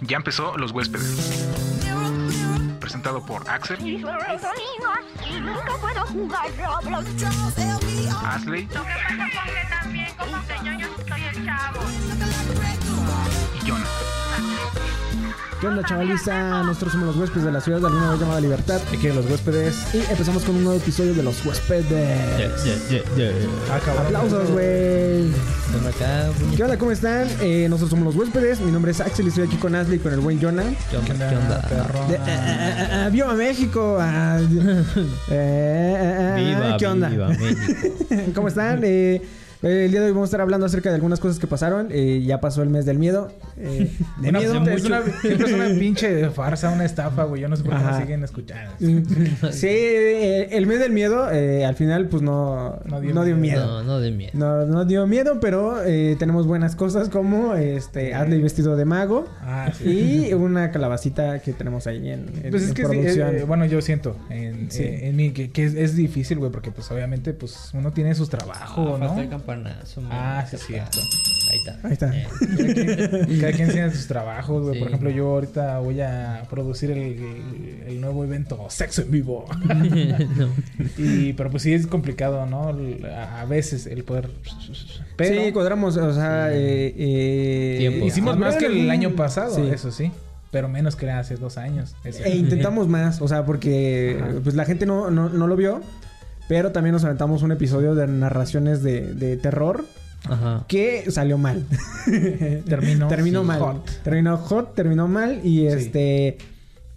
Ya empezó Los Huéspedes. Presentado por Axel. Asley y Jonah. ¿Qué onda, chavaliza? Nosotros somos los huéspedes de la ciudad de alguna vez llamada Libertad. Aquí los huéspedes. Y empezamos con un nuevo episodio de los huéspedes. Aplausos, güey. ¿Qué onda? ¿Cómo están? Eh, nosotros somos los huéspedes. Mi nombre es Axel y estoy aquí con Ashley y con el buen Jonah. ¿Qué onda? ¿Qué onda? De, eh, eh, ¡Viva México! Ah, eh, eh, eh, Viva, ¿Qué onda? viva México. ¿Cómo están? Eh, eh, el día de hoy vamos a estar hablando acerca de algunas cosas que pasaron. Eh, ya pasó el mes del miedo. Eh, de Una- miedo. es una, siempre es una pinche farsa, una estafa, güey. Yo no sé por qué Ajá. nos siguen escuchando. Sí, eh, el mes del miedo, eh, al final, pues no, no No dio, miedo. No, no de miedo. No, no dio miedo, pero eh, tenemos buenas cosas como este Adley vestido de mago Ah, sí. y una calabacita que tenemos ahí en, en- Pues es en que sí, producción. eh, bueno, yo siento en, Sí. eh, en mí que, que es, es difícil, güey, porque pues obviamente pues uno tiene sus trabajos, Ah, falta ¿no? El campanazo, man. Ah, sí, cierto. Ahí está. Ahí está. Eh, Cada quien, cada quien tiene sus trabajos, güey. Sí. Por ejemplo, yo ahorita voy a producir el, el- el nuevo evento Sexo en Vivo. no. y, pero pues sí es complicado, ¿no? A, veces el poder... Pero sí, cuadramos, o sea, eh, eh, hicimos más que el año pasado, Sí. eso sí. Pero menos que hace dos años. E intentamos más, o sea, porque Ajá. pues la gente no, no, no lo vio, pero también nos aventamos un episodio de narraciones de, de terror Ajá. que salió mal. Terminó, terminó sí, mal. hot. Terminó hot, terminó mal y este...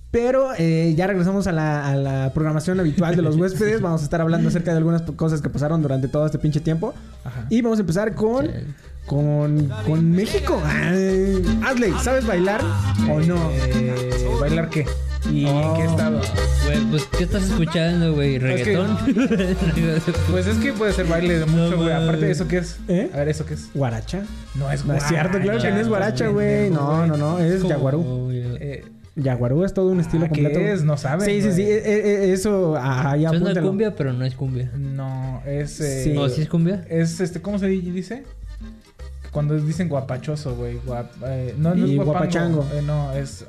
Pero eh, ya regresamos a la, a la programación habitual de los huéspedes. Vamos a estar hablando acerca de algunas cosas que pasaron durante todo este pinche tiempo. Ajá. Y vamos a empezar con... Sí. Con, con México. Ay, Adley, ¿sabes bailar o no? Eh, ¿Bailar qué? ¿Y en Oh. qué estado? Güey, pues, ¿qué estás escuchando, güey? Es que- ¿Reggaetón? Pues es que puede ser baile de mucho, güey. Aparte, ¿eso qué es? ¿Eh? A ver, ¿eso qué es? Guaracha. No es No es cierto, claro que no es guaracha, güey. No, no, no, es yaguarú. Eh, Yaguarú es todo un estilo ah, ¿qué completo. es? No saben, Sí, sí, sí. eh, eh, eso, ah, ya Suena apúntalo. cumbia, pero no es cumbia. no, es... Eh, Sí. ¿O sí es cumbia? Es este, ¿cómo se dice? Cuando dicen guapachoso, güey. Guap, eh, no, no Y es guapango. guapachango. Eh, no, es...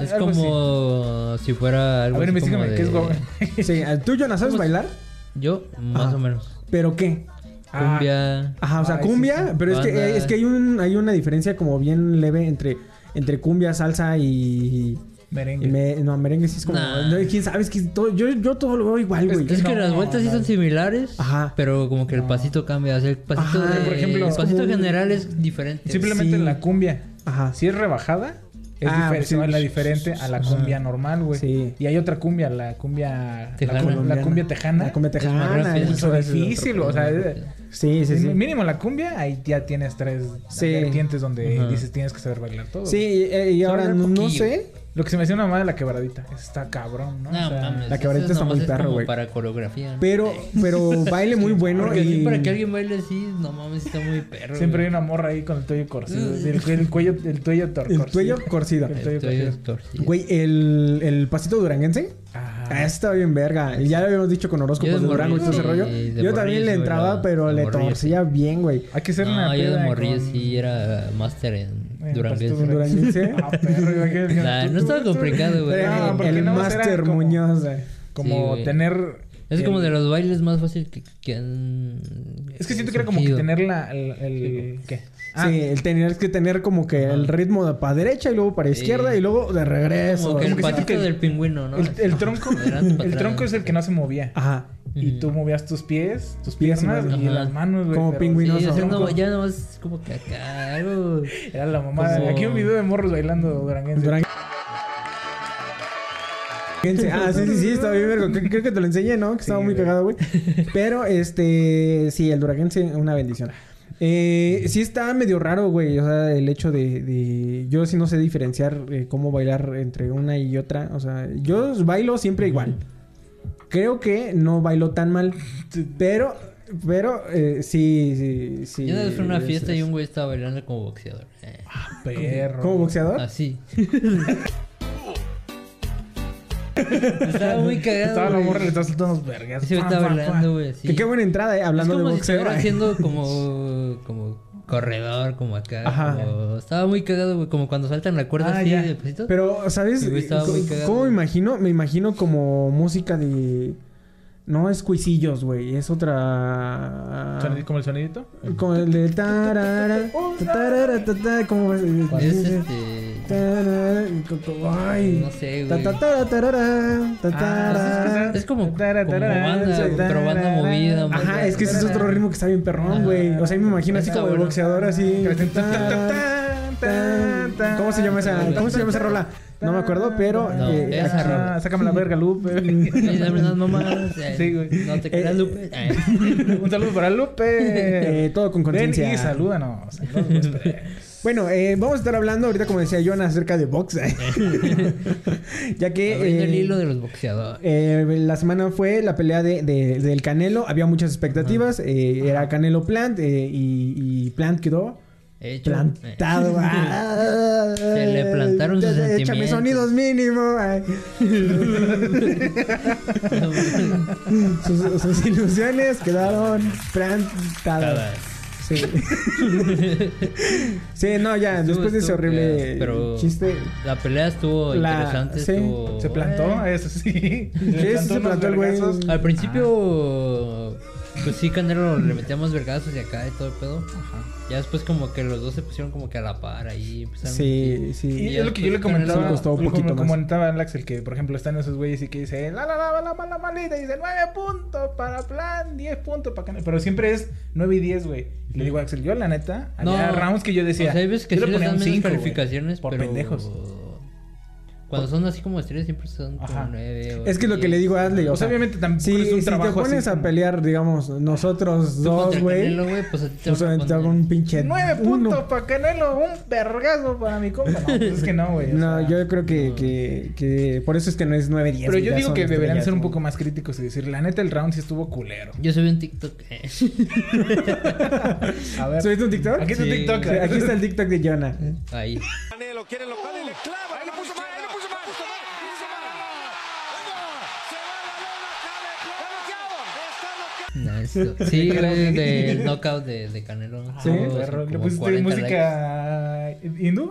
Es algo así. como si fuera algo A ver, investigame, de... ¿qué es guapa? Sí, ¿tú, Jonah, sabes ¿Cómo se- bailar? Yo, más Ajá. o menos. ¿Pero qué? Ah, Cumbia... Ajá, o sea, Ay, cumbia, sí. pero es que, es que hay, un, hay una diferencia como bien leve entre, entre cumbia, salsa y... Merengue. me- no, merengue sí es como... Nah. no, ¿Quién sabe? Es que todo- yo, yo todo lo veo igual, güey. Es que No, las vueltas sí son similares, Ajá. pero como que el pasito cambia. O sea, el pasito, Ajá, de- por ejemplo, el es pasito un- general es diferente. Simplemente Sí. la cumbia. Ajá. Si es rebajada, es Ah, diferente, sí. a la Ajá. cumbia normal, güey. Sí. Y hay otra cumbia, la cumbia... Tejana. La, cumbia tejana. La cumbia más tejana. rápida. Mucho es difícil, o sea... Sí, sí, sí. Mínimo la cumbia, ahí ya tienes tres Sí. vertientes donde dices tienes que saber bailar todo. Sí, eh, y ahora no, sé... Lo que se me hacía una mamá de la quebradita. Está cabrón, ¿no? No, O sea, mames. la quebradita está muy perro, como güey. para coreografía. ¿no? Pero, pero baile muy bueno Porque y... para que alguien baile así, no mames, está muy perro. Siempre hay una morra ahí con el cuello torcido. el, el, el cuello, el cuello tor- El torcido. cuello torcido. El El cuello torcido. torcido. Güey, el, el pasito duranguense... Ajá. Ah, está bien verga. Ya lo habíamos dicho con horóscopos de de Durango y todo ese rollo. Yo también le entraba, pero le torcía bien, güey. Hay que hacer No, una yo de peda morrillo con- sí era máster en Duranguense. Duranguense. Ah, perro, no estaba complicado, güey. El nada más era Master como- Muñoz. Como tener... Es el- como de los bailes más fáciles que, que han. Es que siento que era como que tener la... El, el- ¿Qué? Ah, Sí, el tener que tener como que el ritmo de para derecha y luego para Sí. izquierda y luego de regreso. Como que el Como patito que- del pingüino, ¿no? el, el tronco... El tronco es el que no se movía. Ajá. Y tú movías tus pies, tus Pies, piernas y las manos, güey. Como pero pingüino. Sí, haciendo ya nomás como que acá. Algo. Era la mamada. Como- Aquí un video de morros bailando duranguense. Duranguense. Ah, sí, sí, sí, está bien, vergo. Creo, que te lo enseñé, ¿no? Que estaba Sí, muy cagado, güey. Pero, este, sí, el Duranguense, una bendición. Eh, sí está medio raro, güey. O sea, el hecho de... de- Yo sí no sé diferenciar eh, cómo bailar entre una y otra. O sea, yo bailo siempre igual. Creo que no bailo tan mal. Pero... Pero eh, sí, sí, sí. Yo una vez fui a una es- fiesta y un güey estaba bailando como boxeador. Eh, Perro. ¿Como boxeador? Así. estaba muy cagado. Estaba la morra le estaba soltando unos vergas. Pam, estaba pam, bailando, pam. güey. Que qué buena entrada, eh, hablando es de como si boxeo. estuviera haciendo como. como corredor, como acá. Ajá. como- Estaba muy cagado, güey. Como cuando saltan la cuerda Ah, así ya. de pasitos. Pero, ¿sabes? Sí, güey, estaba muy ¿Cómo- cagado, ¿Cómo me imagino? Me imagino como música de... No es cuisillos, güey. Es otra... ¿Como el sonidito? Como el de... tarara, tarara, ta, ta, ¿Cómo es? Es este. Ay. No sé, güey. Es como, como banda, pero banda movida. Ajá, es que ese es otro ritmo que está bien perrón, güey. O sea, me imagino así como de bueno. boxeador, así. ¿Cómo se llama esa, cómo se llama esa rola? No me acuerdo, pero No, eh, esa aquí- rola. Sácame la verga, Lupe. Eh, Sí, güey. No te creas, Eh, Lupe. Un saludo para Lupe. Eh, todo con Ven conciencia. y salúdanos. Saludos, Lupe. Bueno, eh, vamos a estar hablando ahorita, como decía Jonas, acerca de box. ya que Abriendo el eh, hilo de los boxeadores. eh, la semana fue la pelea de, de- del Canelo. Había muchas expectativas. eh, era Canelo Plant eh, y, y Plant quedó Hecho. plantado. Ah, Se le plantaron sus Échame sentimientos. sonidos mínimo. sus ilusiones quedaron plantadas. Sí. sí, no, ya, Estuvo- después de ese horrible pero chiste. La pelea estuvo La- interesante. sí, estuvo- Se plantó, eh. eso sí. Sí, se plantó el güey. Al principio, pues sí, Canelo le metíamos vergazos y acá y todo el pedo. Ajá. Ya después como que los dos se pusieron como que a la par ahí. empezaron- Sí, sí. Y Y es lo que yo le comentaba, sí costó un poquito como más. comentaba al Axel, que por ejemplo están esos güeyes y que dice, la la la la la malita, y dice 9 puntos para plan, 10 puntos para Canelo, pero siempre es 9 y 10, güey. Y le digo a Axel, yo la neta, había No, rounds que yo decía, O sea, hay veces que yo sí le les ponía dan un menos 5, güey, calificaciones, por pero... pendejos. Cuando son así como estrellas siempre son como. 9 Es que es lo que le digo a Adley. O Pues sea, obviamente tampoco si, es un si te pones así a como- pelear, digamos, nosotros dos, güey. pues a ti te Pues a te poner- hago un pinche. 9 uno. puntos para Canelo, un vergazo para mi compa. No, pues es que no, güey. o No, sea, yo creo que, que, que por eso es que no es 9 10. Pero yo digo que deberían ser un poco más críticos y decir, la neta, el round sí estuvo culero. Yo subí un TikTok. A ver. ¿Subiste un TikTok? Aquí está Sí. TikTok. Aquí está el TikTok de Jonah. Ahí. Canelo quiere local y le clava. Sí, güey, del knockout de, de Canelo. Sí. Perro, le pusiste 40 likes. música hindú.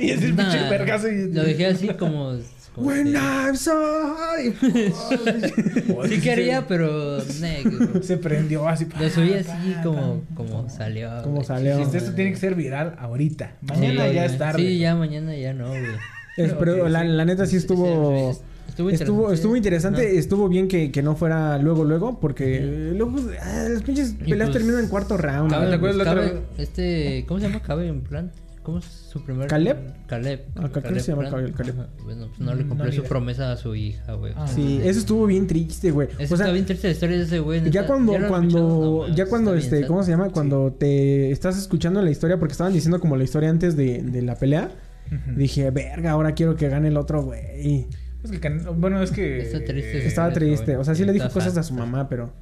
Y es el Nah, pinche vergazo. Y... Lo dejé así como. como When que- I'm so high. Sí quería, pero. Se prendió así. Lo subí así como, como salió. Como güey. salió. Esto tiene que ser viral ahorita. Sí, Mañana ya es tarde. Sí, ya mañana ya no, güey. Es- pero Ok, la, la neta sí estuvo. Estuvo Estuvo, estuvo interesante, estuvo bien que, que no fuera luego, luego, porque eh, luego ah, las pinches peleas pues, terminan en cuarto round. Cabe- ¿te acuerdas la cabe- otra Este, ¿cómo se llama Cabe en plan? ¿Cómo es su primer ¿Caleb? Caleb. Ah, que se llama. Caleb, Caleb. Bueno, pues no le Mm, cumplió no, su idea. promesa a su hija, güey. Ah. Sí, eso estuvo bien triste, güey. Eso O sea, está bien triste la historia de ese güey. ya cuando, cuando, ya cuando, bien este. ¿cómo se llama? Cuando te estás escuchando la historia, porque estaban diciendo como la historia antes de, de la pelea, dije, verga, ahora quiero que gane el otro, güey. Es que Canelo- bueno, es que. Está triste. Estaba triste, o sea, sí le dijo cosas a su mamá, pero...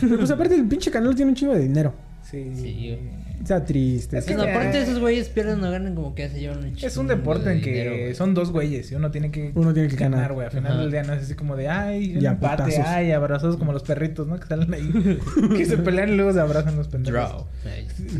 Pero pues aparte el pinche canal tiene un chingo de dinero. Sí. Sí, Está triste. Es Pues que- aparte de esos güeyes pierden o ganan como que hace llevan un Es un deporte en que dinero, son dos güeyes y uno tiene que Uno tiene que ganar. güey. Al final Ajá. del día no es así como de ay, Y empate, putazos. ay, abrazados como los perritos, ¿no? Que salen ahí, que se pelean y luego se abrazan los pendejos. Draw.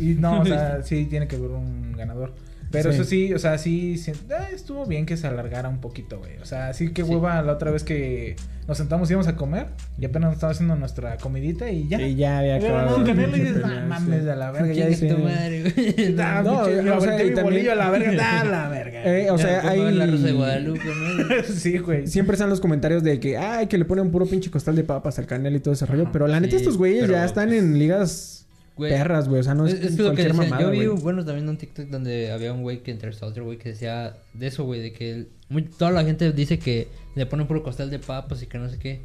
Y no, o sea, sí tiene que haber un ganador. Pero Sí. eso sí, o sea, sí, sí, eh, estuvo bien que se alargara un poquito, güey. O sea, sí que Sí. hueva la otra vez que nos sentamos y íbamos a comer y apenas nos estaba haciendo nuestra comidita y ya. Y ya había acabado. un la canelo y dices, no mames, sí. a la verga, ya dice. tu madre, güey. No, pinche, o sea, y mi también- bolillo a la verga, da la verga. Eh, o sea, hay... la Rosa de Guadalupe, ¿no? sí, güey. Siempre están los comentarios de que, ay, que le ponen puro pinche costal de papas al canal y todo ese rollo. Pero la neta, Sí, estos güeyes ya están en ligas Güey, perras, güey. O sea, no es, es, que cualquier decía. mamada, Yo vi, güey. bueno, también un TikTok donde había un güey que entrevistó a otro güey que decía de eso, güey, de que el- muy- toda la gente dice que le ponen puro costal de papas y que no sé qué.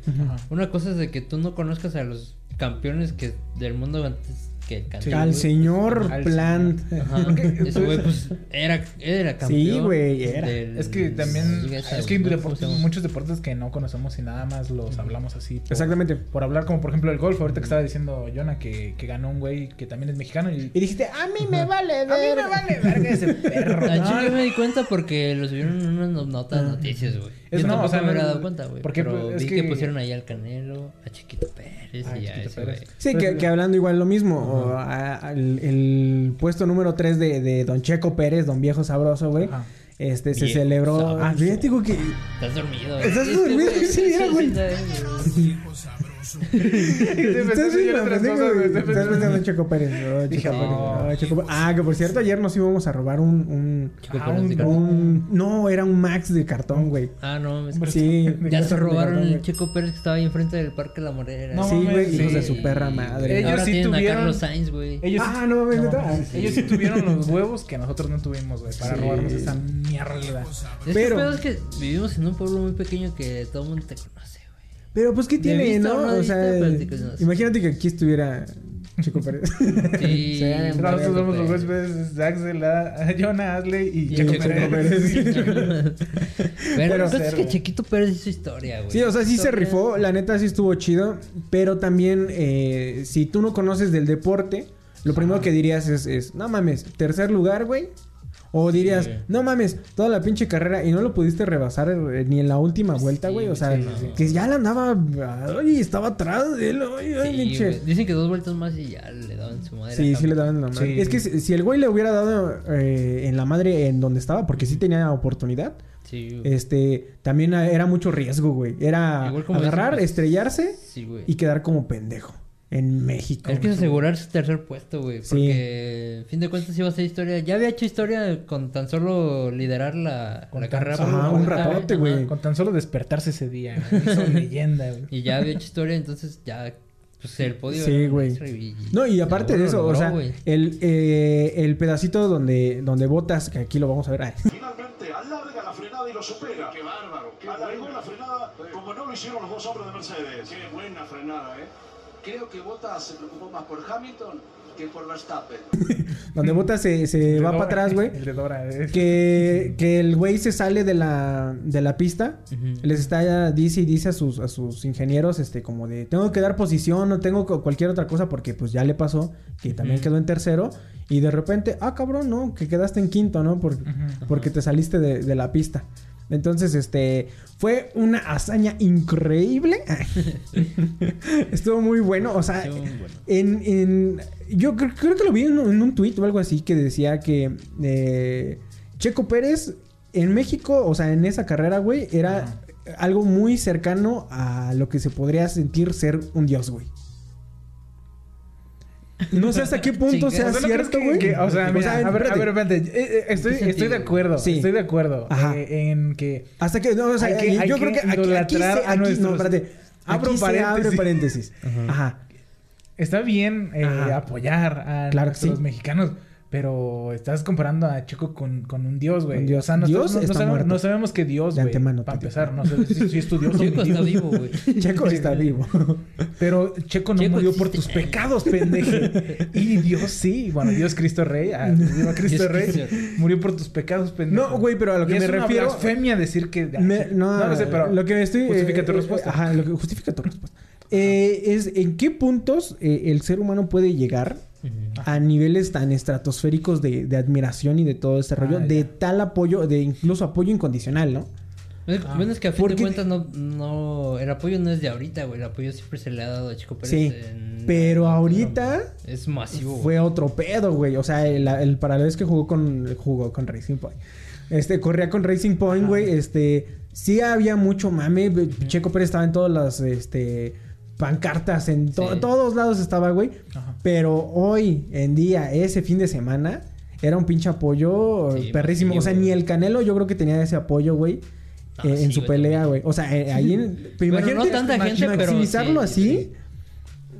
Una cosa es de que tú no conozcas a los campeones que del mundo antes que el Canelo, Al señor Al Plant. Ajá. Ese güey, pues, era, era campeón. Sí, güey, era. del- Es que también es que hay ¿no? ¿Cómo deportes- muchos deportes que no conocemos y nada más los hablamos así. por- Exactamente. Por hablar como por ejemplo el golf, ahorita que estaba diciendo Jonah que, que ganó un güey que también es mexicano y Y dijiste, a mí me vale a mí me vale verga ese perro. Al ¿no? me di cuenta porque lo subieron en unas no- notas noticias, güey. Es Yo no, tampoco o sea, me no- dado cuenta, güey. porque, Pero pues, es vi que... que- pusieron ahí al Canelo, a Chiquito Pérez Ah, y a Chiquito ese Pérez. güey. Sí, Pues, que, que hablando igual lo mismo. Pero a- al- el puesto número 3 de, de Don Checo Pérez, Don Viejo Sabroso, güey. Este, se Viejo celebró. sabroso. Ah, digo que. Estás dormido. ¿Estás Este dormido? güey, Sí, era, güey. Estás pensando- en Checo Pérez. ¿no? Dije, Checo Pérez, no. no, Checo Pérez. Ah, que por cierto, ayer nos íbamos a robar un. un, Ah, no, era un Max de cartón, güey. Ah, no. es- Sí. Ya se robaron cartón, el. Checo Pérez que estaba ahí enfrente del Parque La Morera. No Sí, güey, hijos sí. de su perra madre. Ellos Ahora sí tienen tuvieron- a Carlos Sainz, güey. Ellos sí- Ah, no mames. Ellos sí tuvieron los huevos que nosotros no tuvimos, güey, para robarnos esa mierda. Es Pero- que es que vivimos en un pueblo muy pequeño que todo el mundo te. Pero pues, ¿qué tiene, no? O sea, imagínate que aquí estuviera Chico Pérez. Sí. Nosotros somos los huéspedes de Axel, Jonah, Asley y Checo Pérez. Pero, es que Chequito Pérez hizo historia, güey. Sí, o sea, sí se rifó, la neta sí estuvo chido, pero también eh, si tú no conoces del deporte, lo primero que dirías es, es, no mames, tercer lugar, güey. O dirías, Sí. no mames, toda la pinche carrera y no lo pudiste rebasar eh, ni en la última vuelta, Sí, güey. O sea, sí, que ya la andaba, ay, estaba atrás de él, ay, ay, Sí, pinche. güey. Dicen que dos vueltas más y ya le daban su madre. Sí, sí le daban la madre. Sí. Es que si, si el güey le hubiera dado eh, en la madre en donde estaba, porque sí tenía oportunidad, Sí, güey. este, también era mucho riesgo, güey. Era agarrar, pues, estrellarse Sí, güey. y quedar como pendejo en México. Es que es asegurar su tercer puesto, güey. Sí. Porque, a fin de cuentas, iba a ser historia. Ya había hecho historia con tan solo liderar la, Con la tan carrera. solo- por Ajá, un ratote, güey. Con tan solo despertarse ese día, hizo leyenda, güey. Y ya había hecho historia, entonces ya. Pues el podio. Sí, güey. No, y aparte de eso, o sea, el, eh, el pedacito donde, donde botas, que aquí lo vamos a ver. ay. Finalmente alarga la frenada y lo supera. Qué bárbaro. Alargó la frenada como no lo hicieron los dos hombres de Mercedes. Qué buena frenada, ¿eh? Creo que Bottas se preocupó más por Hamilton que por Verstappen. Donde botas se, se va Dora, para atrás, güey. El de Dora. es- Que, que el güey se sale de la, de la pista. Les está, dice y dice a sus, a sus ingenieros, este, como de, tengo que dar posición, no tengo cu- cualquier otra cosa, porque pues ya le pasó, que también quedó en tercero. Y de repente, ah, cabrón, no, que quedaste en quinto, ¿no? Por- porque te saliste de, de la pista. Entonces, este, fue una hazaña increíble. Estuvo muy bueno, o sea, bueno. en, en- yo creo, creo que lo vi en, un- en un tuit o algo así que decía que eh, Checo Pérez en México, o sea, en esa carrera, güey, era algo muy cercano a lo que se podría sentir ser un dios, güey. No sé hasta qué punto sea O sea, ¿no crees cierto, güey. que- o sea, mira, a ver, a espérate. ver, espérate. Eh, eh, estoy, ¿En qué estoy de acuerdo. Sí. Estoy de acuerdo. Ajá. eh, en que. Hasta que, no, o sea, que- yo creo que aquí, aquí, se, no, espérate. Abro Aquí se abre paréntesis. paréntesis. Ajá. Está bien eh, apoyar a Claro los sí. mexicanos, pero estás comparando a Checo con, con un dios, güey. Un dios. O sea, no, Dios no- no está sabemos, muerto. no sabemos qué dios, De güey. antemano, Para empezar, no sé si, si es tu dios o mi Checo está vivo, güey. Checo está vivo. Pero Checo no Checo murió por tus pecados, pendeje. Y Dios sí. Bueno, Dios Cristo Rey. ah, Cristo Rey. Cristo. Murió por tus pecados, pendejo. No, güey, pero a lo que Y me es una refiero- blasfemia decir que... Me- no, no lo sé, pero... lo que estoy Justifica eh, tu eh, respuesta. Ajá, lo que justifica tu respuesta. Eh, es en qué puntos eh, el ser humano puede llegar a niveles tan estratosféricos de, de admiración y de todo ese rollo, Ah, de tal apoyo, de incluso apoyo incondicional, ¿no? Es- Ah. Bueno, es que a fin Porque- de cuentas no, no... El apoyo no es de ahorita, güey. El apoyo siempre se le ha dado a Chico Pérez. Sí, en- pero ahorita Es masivo, güey. fue otro pedo, güey. O sea, el, el para la vez que jugó con jugó con Racing Point. Este, corría con Racing Point, güey. Este, sí había mucho mame. Checo Pérez estaba en todas las este pancartas, en to- Sí. todos lados estaba, güey. Ajá. Pero hoy en día, ese fin de semana, era un pinche apoyo Sí, perrísimo. o sea, ni el Canelo yo creo que tenía ese apoyo, güey. Ah, eh, en su pelea, güey. O sea, eh, ahí en... pero Pero no tanta gente, pero maximizarlo sí, así.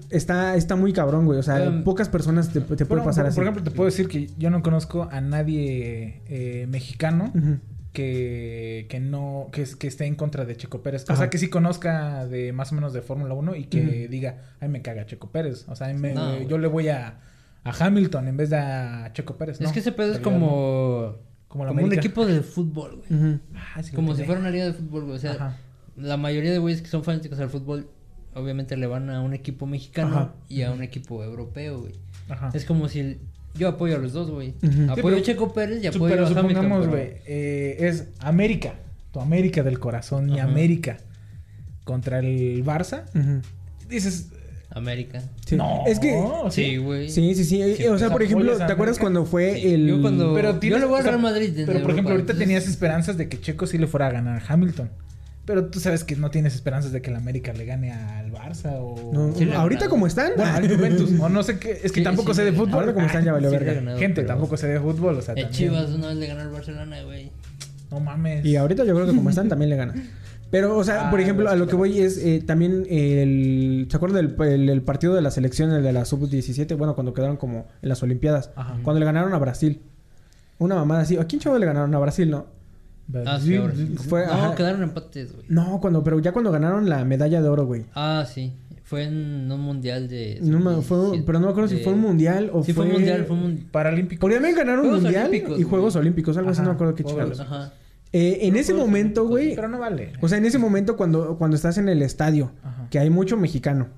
Está, está muy cabrón, güey. O sea, Um, pocas personas te, te puede Bueno, pasar por, así. por ejemplo, te puedo decir que yo no conozco a nadie eh, mexicano Ujú. Que, que no que, que esté en contra de Checo Pérez. O Ajá. sea, que sí conozca de más o menos de Fórmula 1 y que diga, ay, me caga Checo Pérez. O sea, ay, me- No, yo le voy a, a Hamilton en vez de a Checo Pérez. Es que ese pedo es como... Como la Como un equipo de fútbol, güey. Ah, sí Como si fuera una liga de fútbol, güey. O sea, Ajá. la mayoría de güeyes que son fanáticos al fútbol, obviamente le van a un equipo mexicano Ajá. y a un equipo europeo, güey. Ajá. Es como si el- yo apoyo a los dos, güey. Apoyo pero- a Checo Pérez y apoyo pero a Hamilton. supongamos, pero- güey, eh, es América, tu América del corazón, mi Ajá. América contra el Barça. Ujú. Dices, América. Sí. No, Es que... Sí, güey. Sí, sí, sí. Sí, o sea, por ejemplo, a ¿te acuerdas cuando fue Sí, el... yo cuando- Pero tienes, Yo le voy al o sea, Real Madrid Pero por ejemplo, ahorita entonces- tenías esperanzas de que Checo sí le fuera a ganar a Hamilton. Pero tú sabes que no tienes esperanzas de que el América le gane al Barça o. No, Sí, ahorita ganado. como están... Bueno, al Juventus. o no sé qué. Es que Sí, tampoco sí, sé de fútbol. Ahora como están ya valió verga. ganado, Gente, pero- tampoco sé de fútbol. O sea, El también. Chivas una vez le ganó al Barcelona, güey. No mames. Y ahorita yo creo que como están también le gana. Pero, o sea, Ah, por ejemplo, los a lo que voy es eh, también el... ¿Se acuerdan del el, el partido de la selección, el de la sub-17? Bueno, cuando quedaron como en las Olimpiadas. Ajá. Cuando le ganaron a Brasil. Una mamada así. ¿A quién chavo le ganaron a Brasil, no? Ah, sí, sí. Fue- no, ajá. quedaron empates, güey. No, cuando... Pero ya cuando ganaron la medalla de oro, güey. Ah, sí. Fue en un mundial de. No me- fue, 17, pero no me acuerdo si fue un mundial o Sí, fue un mundial, fue un mundial. Paralímpico. Porque también ganaron un Juegos mundial y Juegos güey. Olímpicos, algo así, no me acuerdo qué chingados. Ajá. Eh, en ese momento, güey, Pero no vale. o sea, en ese momento cuando, cuando estás en el estadio, Ajá. que hay mucho mexicano,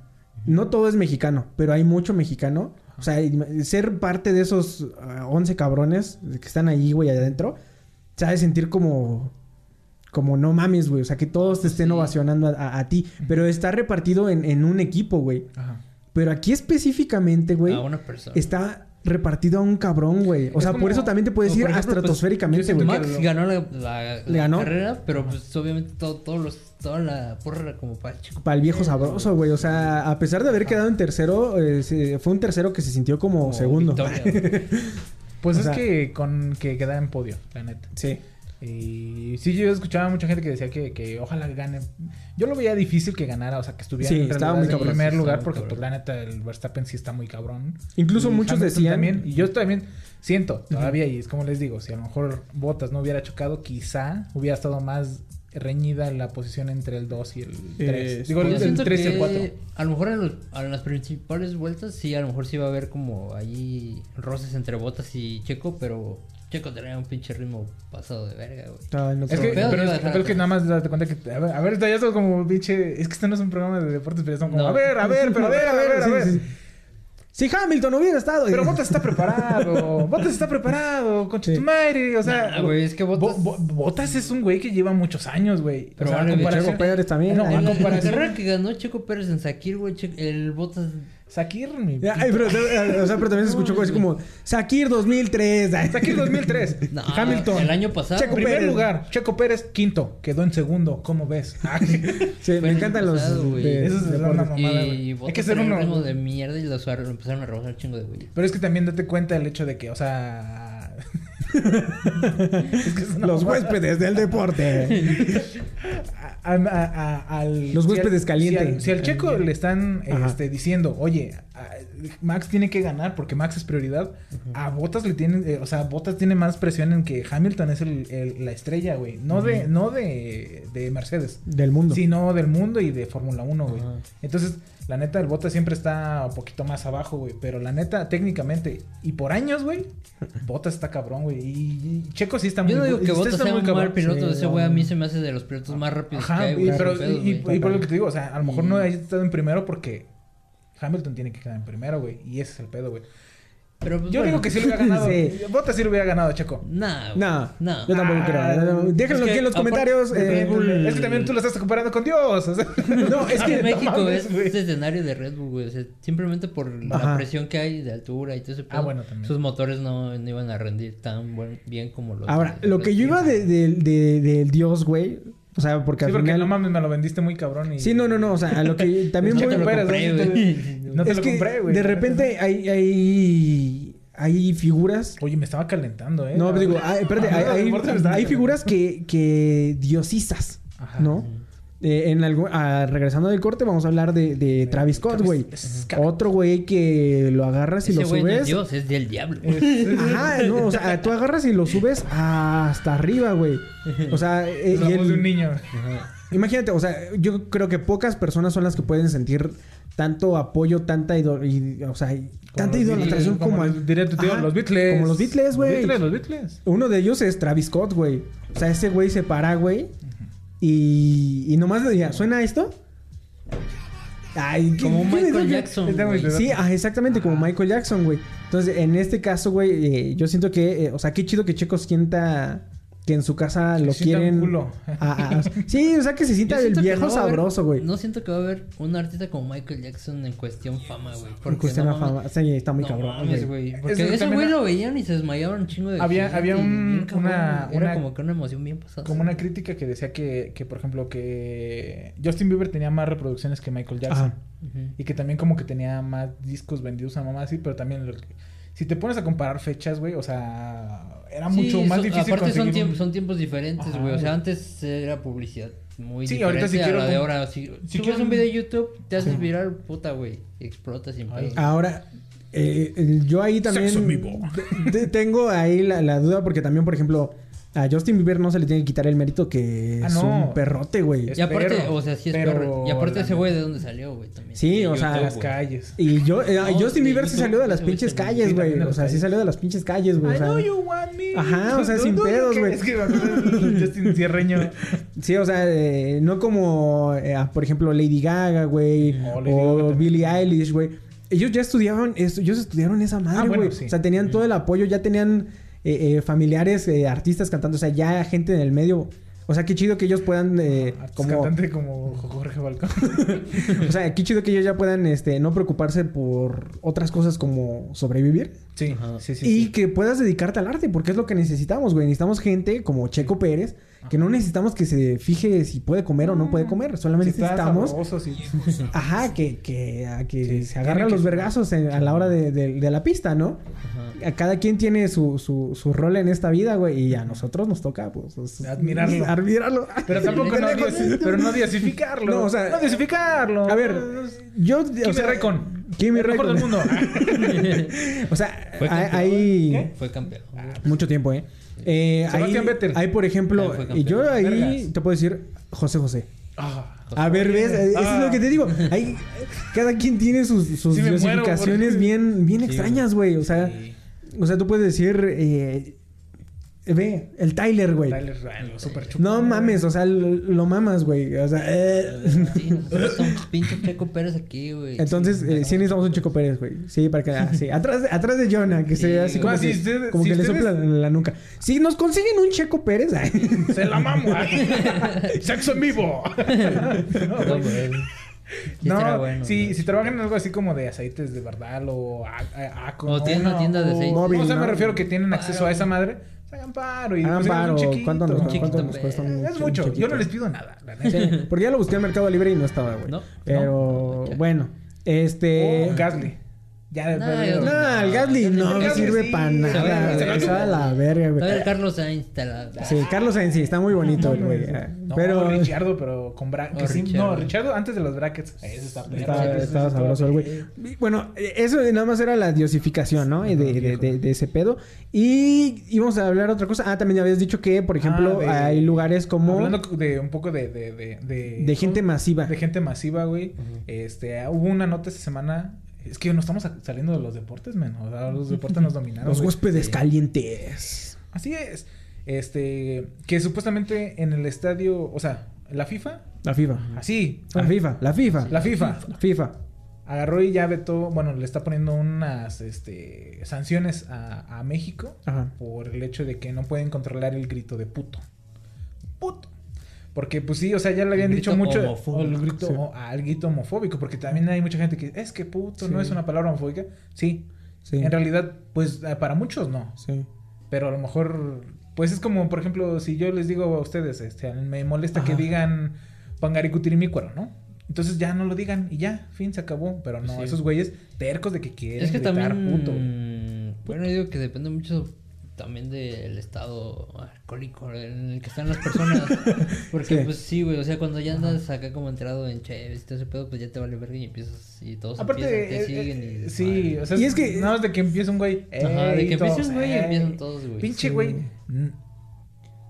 no todo es mexicano, pero hay mucho mexicano, o sea, ser parte de esos ah, 11 cabrones que están ahí, güey, adentro, se ha de sentir como... Como no mames, güey. O sea, que todos te estén Sí. ovacionando a, a- a ti. Pero está repartido en, en un equipo, güey. Ajá. Pero aquí específicamente, güey, A una persona. está repartido a un cabrón, güey. O Es sea, como- por eso también te puedes ir pues, estratosféricamente, güey. que Max lo- ganó la, la- ¿Le la ganó? carrera, pero pues obviamente todo, todos los, toda la porra era como para el chico. Para el viejo sabroso, güey. O sea, a pesar de haber quedado en tercero, eh, fue un tercero que se sintió como, Como segundo. victoria. Pues O es sea- que con que queda en podio, la neta. sí. Y sí, yo escuchaba a mucha gente que decía que, que ojalá gane. Yo lo veía difícil que ganara, o sea, que estuviera Sí, en estaba muy en cabrón. primer Sí, lugar, porque pues la neta el Verstappen sí está muy cabrón. Incluso Y muchos Hamilton decían- También, y yo también siento todavía, y es como les digo, si a lo mejor Bottas no hubiera chocado, quizá hubiera estado más reñida la posición entre el 2 y el 3. Digo, Yo el, el siento 3 y el que 4. A lo mejor en, los- en las principales vueltas, sí, a lo mejor sí va a haber como ahí roces entre Botas y Checo, pero Checo tenía un pinche ritmo pasado de verga, güey. Otro- Es que, Pero pero, es, es nada más date cuenta que. A ver, a ver, ya como pinche. Es que esto no es un programa de deportes, pero estamos como. No. A ver, a ver, pero a ver, a ver, a Sí, ver. sí, sí. Si Hamilton hubiera estado... Pero Bottas está preparado. Bottas está preparado. Madre. O sea, Nah, güey, es que Bottas- Bo- Bo- Bottas es un güey que lleva muchos años, güey. Pero o sea, a comparación. Checo Pérez también. No, a la, comparación. carrera que ganó Checo Pérez en Sakir, güey, Che- el Botas... Sakir, mi. Ya, ay, pero, o sea, pero también se escuchó así como... Sakir 2003. ay. Sakir 2003. No, Hamilton. El año pasado. Checo Primer Pérez. lugar. Checo Pérez, quinto. Quedó en segundo. ¿Cómo ves? Sí, me el encantan los... pasado, de- Eso es deportes. una mamada, güey. Y Hay que ser uno. de mierda y los lo empezaron a un chingo de güey. Pero es que también date cuenta del hecho de que, o sea. es que Los mamada. huéspedes del deporte. A- a- a- al- Los si huéspedes al- calientes. Si al, si al checo le están este, diciendo, oye, Max tiene que ganar porque Max es prioridad, a Botas le tienen, eh, o sea, Botas tiene más presión en que Hamilton es el, el- la estrella, güey. No de, no de, de Mercedes, Del mundo. sino del mundo y de Fórmula 1, güey. Entonces, la neta, el Botas siempre está un poquito más abajo, güey. Pero la neta, técnicamente, y por años, güey, Botas está cabrón, güey. Y, y Checo sí está muy Yo no digo que está Botas sea muy un mal piloto. Sí, ese güey a mí se me hace de los pilotos más rápidos que Ajá, hay, y, güey. pero, sin pedos, y, güey. y por lo que te digo, o sea, a lo mejor no Y- hayas estado en primero porque Hamilton tiene que quedar en primero, güey. Y ese es el pedo, güey. Pero, pues, Yo bueno. digo que sí lo hubiera ganado. Sí. Botas sí lo hubiera ganado, Checo. Güey. No, No. yo tampoco Ah, creo. Déjenlo es que aquí en los comentarios. eh, Red Bull- es que también tú lo estás comparando con Dios. o sea. No, es que... En México no mames, es este escenario de Red Bull, güey. O sea, simplemente por Ajá. la presión que hay de altura y todo ese pedo, Ah, bueno, también. Sus motores no, no iban a rendir tan buen- bien como los. Ahora, de lo que yo iba de, de- de- del dios, güey. O sea, porque Sí, al porque final... no mames, me lo vendiste muy cabrón. Y... Sí, no, no, no. O sea, a lo que también voy... te lo compré, no te- güey. No te lo compré, güey. de repente hay, hay, hay figuras... Oye, me estaba calentando, ¿eh? No, La- digo, hay, espérate, Ah, hay, figuras que, que diosisas, Ajá. ¿no? Eh, en algún, ah, regresando del corte, vamos a hablar de, de Travis Scott, güey. Otro güey que lo agarras y Ese lo güey no es subes. Dios, es del diablo. Ajá, no, o sea, tú agarras y lo subes hasta arriba, güey. O sea, eh, y de un niño. imagínate, o sea, yo creo que pocas personas son las que pueden sentir tanto apoyo, tanta y- o sea, y tanta los idolatración Beatles, como, los- diría tu tío, Ajá, los Beatles. Como los Beatles, güey. Los Beatles, los Beatles. Uno de ellos es Travis Scott, güey. O sea, ese güey se para, güey. Y, y nomás le diga, ¿suena esto? Ay, ¿qué- Como Michael? Jackson. Sí, ah, exactamente, como Michael Jackson, güey. Entonces, en este caso, güey, eh, yo siento que, eh, o sea, qué chido que Checo sienta que en su casa lo se sienta un quieren. culo. a- a- sí, o sea, que se sienta el que viejo sabroso, güey. No siento que va a haber un artista como Michael Jackson en cuestión fama, güey. Por Porque cuestión no de fama. Sí, está muy no cabrón, mames, güey. Porque Eso ese güey lo veían y se desmayaban un chingo de Había- había un- cabrón, una- Era una- como que una emoción bien pasada. Como una crítica que decía que, que, por ejemplo, que Justin Bieber tenía más reproducciones que Michael Jackson. Ajá. Y que también como que tenía más discos vendidos a mamá así, pero también lo- si te pones a comparar fechas, güey, o sea, era Sí, mucho más son- difícil Aparte son, conseguir tiempos, un- son tiempos diferentes, Ajá, güey. O sea, antes era publicidad muy Sí, diferente ahorita si a quiero la de ahora. Si, si subes quiero un video de YouTube, te haces viral, puta, güey. y Explota sin pedo. Ahora, eh, yo ahí también Sexo vivo. te- te- tengo ahí la, la duda porque también, por ejemplo, a Justin Bieber no se le tiene que quitar el mérito que Ah, es no. un perrote, güey. Y aparte, perro, o sea, sí es pero perro. Y aparte ese güey de dónde salió, güey, también. Sí, o sea, de las calles. Y yo, eh, No, Justin Bieber YouTube, salió de las pinches calles, Sí, güey. O sea, sí salió de las pinches calles, güey. I know you want me. Ajá, o sea, sin pedos, güey. Es que me acuerdo de Justin Cierreño. Sí, o sea, eh, no como, eh, por ejemplo, Lady Gaga, güey, Lady o Gaga también. Billie Eilish, güey. Ellos ya estudiaban, es- ellos estudiaron esa madre, Ah, güey. bueno, sí. O sea, tenían todo el apoyo, ya tenían eh, eh, familiares, eh, artistas cantando, o sea, ya gente en el medio. O sea, qué chido que ellos puedan, eh, Artista como, Cantante como Jorge Balcón. o sea, qué chido que ellos ya puedan, este, no preocuparse por otras cosas como sobrevivir. Sí, Ajá. sí, sí. y sí. que puedas dedicarte al arte, porque es lo que necesitamos, güey. Necesitamos gente como Checo Pérez, que no necesitamos que se fije si puede comer o no puede comer. Solamente Si necesitamos, sabroso, sí. ajá, que, que, a que Sí, se agarre a tiene los vergazos a la hora de, de- de la pista, ¿no? Ajá. A cada quien tiene su, su, su rol en esta vida, güey, y a nosotros nos toca, pues, pues, Admirarlo. admirarlo. Pero tampoco no, pero no diosificarlo. No, o sea, no diosificarlo. A ver, yo, o sea, Räikkönen. Kimi El mejor del mundo. o sea, Fue hay, campeón. Fue campeón. Mucho tiempo, ¿eh? Eh ahí, Sebastián Vettel. Hay, por ejemplo, Ah, y yo ahí Vergas. te puedo decir José José. Ah, A ver, ¿ves? Eso es lo que te digo. Hay, cada quien tiene sus, sus Sí porque- bien, bien Sí, extrañas, güey. O sea, sí. o sea, tú puedes decir, eh, ve, el Tyler, güey. Tyler Ryan, super chupo. No mames, o sea, lo, lo mamas, güey. O sea, eh. Sí, nosotros pinche Checo Pérez aquí, güey. Entonces, eh, sí necesitamos un Checo Pérez, güey. Sí, para que... ah, sí. Atrás, de- atrás de Jonah, que Sí, se así como Ah, que, si como si que le sopla en la nuca. Si nos consiguen un Checo Pérez... ay. Se la mamo. Sexo en vivo. No, güey. Sí No, bueno, si, güey. si trabajan en algo así como de aceites de verdal o a- O tiene una no, tienda de aceites. Móvil, o sea, me ¿no? refiero que tienen acceso a esa madre. Pues Hagan paro y Hagan consigan paro. un chiquito. ¿Cuánto nos, un cuánto nos cuesta un, Es un mucho. Yo chiquito? no les pido nada. la neta. Sí, porque ya lo busqué en Mercado Libre y no estaba, güey. No. Pero, No, bueno. Este... O Gasly. Ya de No, yo No, el Gasly no Gasly sirve sí, para se nada. ve- se ve es la verga, güey. Todavía Carlos Sainz te la... Sí, Carlos Sainz sí, está muy bonito el güey. No, Pero Richardo, pero con brackets. Sí. No, Richardo antes de los brackets. Ese está perro. Estaba, está sabroso el güey. Bueno, eso nada más era la diosificación, ¿no? De, de, de- de ese pedo. Y íbamos a hablar otra cosa. Ah, también habías dicho que, por ejemplo, Ah, de- hay lugares como Hablando de un poco de... De, de, de, de gente masiva. de gente masiva, güey. Este, hubo una nota esta semana. Es que no estamos saliendo de los deportes, men. O sea, los deportes nos dominaron. Los huéspedes Sí. calientes. Así es. Este, que supuestamente en el estadio, o sea, la FIFA, La FIFA. así, La FIFA, la FIFA. la FIFA La FIFA. agarró y ya vetó, bueno, le está poniendo unas este, sanciones a, a México Ajá. por el hecho de que no pueden controlar el grito de puto. Puto. Porque pues sí, o sea, ya le habían dicho mucho homofóbico, el grito, sí. o- al grito homofóbico, porque también hay mucha gente que es que puto no es una palabra homofóbica. Sí. Sí. En realidad, pues eh, para muchos no. Sí. Pero a lo mejor, pues es como, por ejemplo, si yo les digo a ustedes, este, me molesta que digan Pangaricutirimícuaro, ¿no? Entonces ya no lo digan y ya, fin, se acabó. Pero no, Sí. esos güeyes tercos de que quieren Es que gritar también... puto. Bueno, yo digo que depende mucho también del estado alcohólico en el que están las personas. Porque Sí. pues sí, güey, o sea, cuando ya andas acá como entrado en Cheves y todo ese pedo, pues ya te vale verga y empiezas y todos Aparte, empiezan, te eh, siguen eh, y... sí, o sea, Y es que- nada más de que empieza un güey. Ajá, de que empieza un güey empiezan todos, güey. Pinche güey.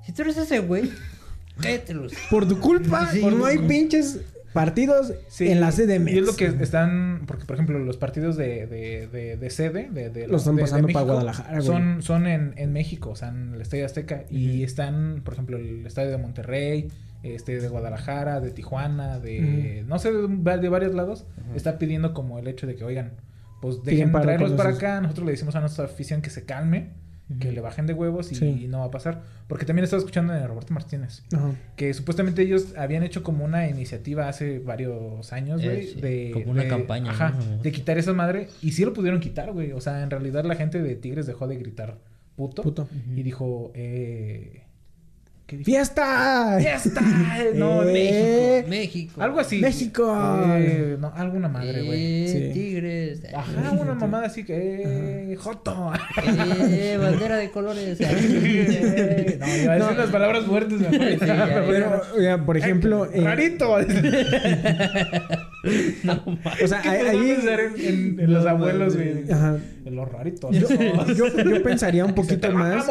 Si tú eres ese güey, cállatelo. Por tu culpa, Sí, no hay pinches partidos Sí, en la CDMX. Y es lo que están, porque por ejemplo los partidos de, de, de, de sede, de, de, Los están de- de pasando para Guadalajara. Son, son en, en México, o sea, en el Estadio Azteca. Y están, por ejemplo, el Estadio de Monterrey, este de Guadalajara, de Tijuana, de... No sé, de, de varios lados. Está pidiendo como el hecho de que, oigan, pues dejen traerlos para acá. Nosotros le decimos a nuestra afición que se calme. Que le bajen de huevos y, Sí. no va a pasar. Porque también estaba escuchando de Roberto Martínez. Ajá. Que supuestamente ellos habían hecho como una iniciativa hace varios años, Eh, güey. sí, de, como una de- campaña, Ajá, ¿no? de quitar esa madre. Y sí lo pudieron quitar, güey. O sea, en realidad la gente de Tigres dejó de gritar puto. Puto. Y dijo, eh... ¿Qué? ¡Fiesta! ¡Fiesta! No, Eh, México. México. Algo así. ¡México! Eh, no, alguna madre, güey. Eh, Sí. Tigres. Ajá, una mamada así que... Eh, ¡Joto! Eh, bandera de colores. Eh, no, iba a decir No. las palabras fuertes mejor. Sí, ya, Pero, oiga, por ejemplo... eh, ¡Rarito! no o sea, ¿Qué ahí... pensar en, en- en los abuelos, güey? Ajá. En los raritos. Yo, yo- yo pensaría un poquito más...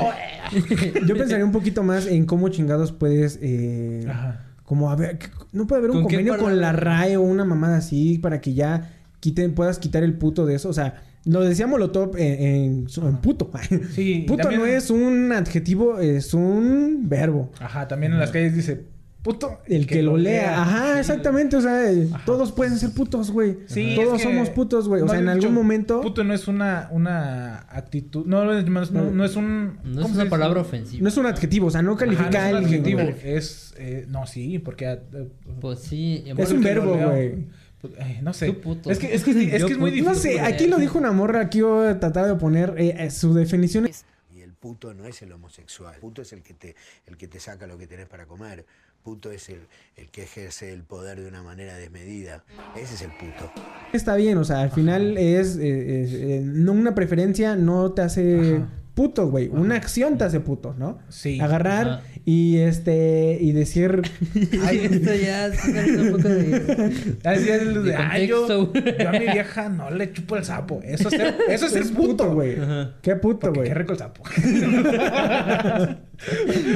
Yo pensaría un poquito más en cómo chingados puedes... eh, Ajá. Como, a ver, ¿qué- no puede haber un ¿Con qué convenio con la? RAE o una mamada así para que ya quiten, puedas quitar el puto de eso. O sea, lo decía Molotov en, en, puto. Sí, puto también- no es un adjetivo, es un verbo. Ajá, también en las calles dice puto. El que, lo lea. Ajá, Sí. exactamente. O sea, Ajá. todos pueden ser putos, güey. Sí, Todos es que somos putos, güey. O no sea, en algún dicho, momento... Puto no es una, una actitud. No, no, no, no- no es un. No es ¿cómo se una palabra ofensiva. No es un adjetivo, o sea, no Ajá, califica no a es un adjetivo. Es. eh, no, sí, porque. eh, Pues sí. Es un verbo, güey. pues, eh, no sé. Tú puto. Es que es, que, es, que Yo es muy difícil. No sé, aquí lo dijo una morra, aquí voy a tratar de poner eh, eh, su definición. Y el puto no es el homosexual. El puto es el que te, el que te saca lo que tenés para comer. Puto es el, el que ejerce el poder de una manera desmedida. Ese es el puto. Está bien, o sea, al final es, eh, es, eh, no una preferencia no te hace Ajá. puto, güey. Una acción te hace puto, ¿no? Sí. Agarrar Ajá. y este y decir Ay, esto ya está saliendo un poco de. Sí, es el de, de "Ah, yo, contexto". yo a mi vieja no le chupo el sapo. Eso es ser, eso es ser es puto, güey. Qué puto, güey. qué rico el sapo.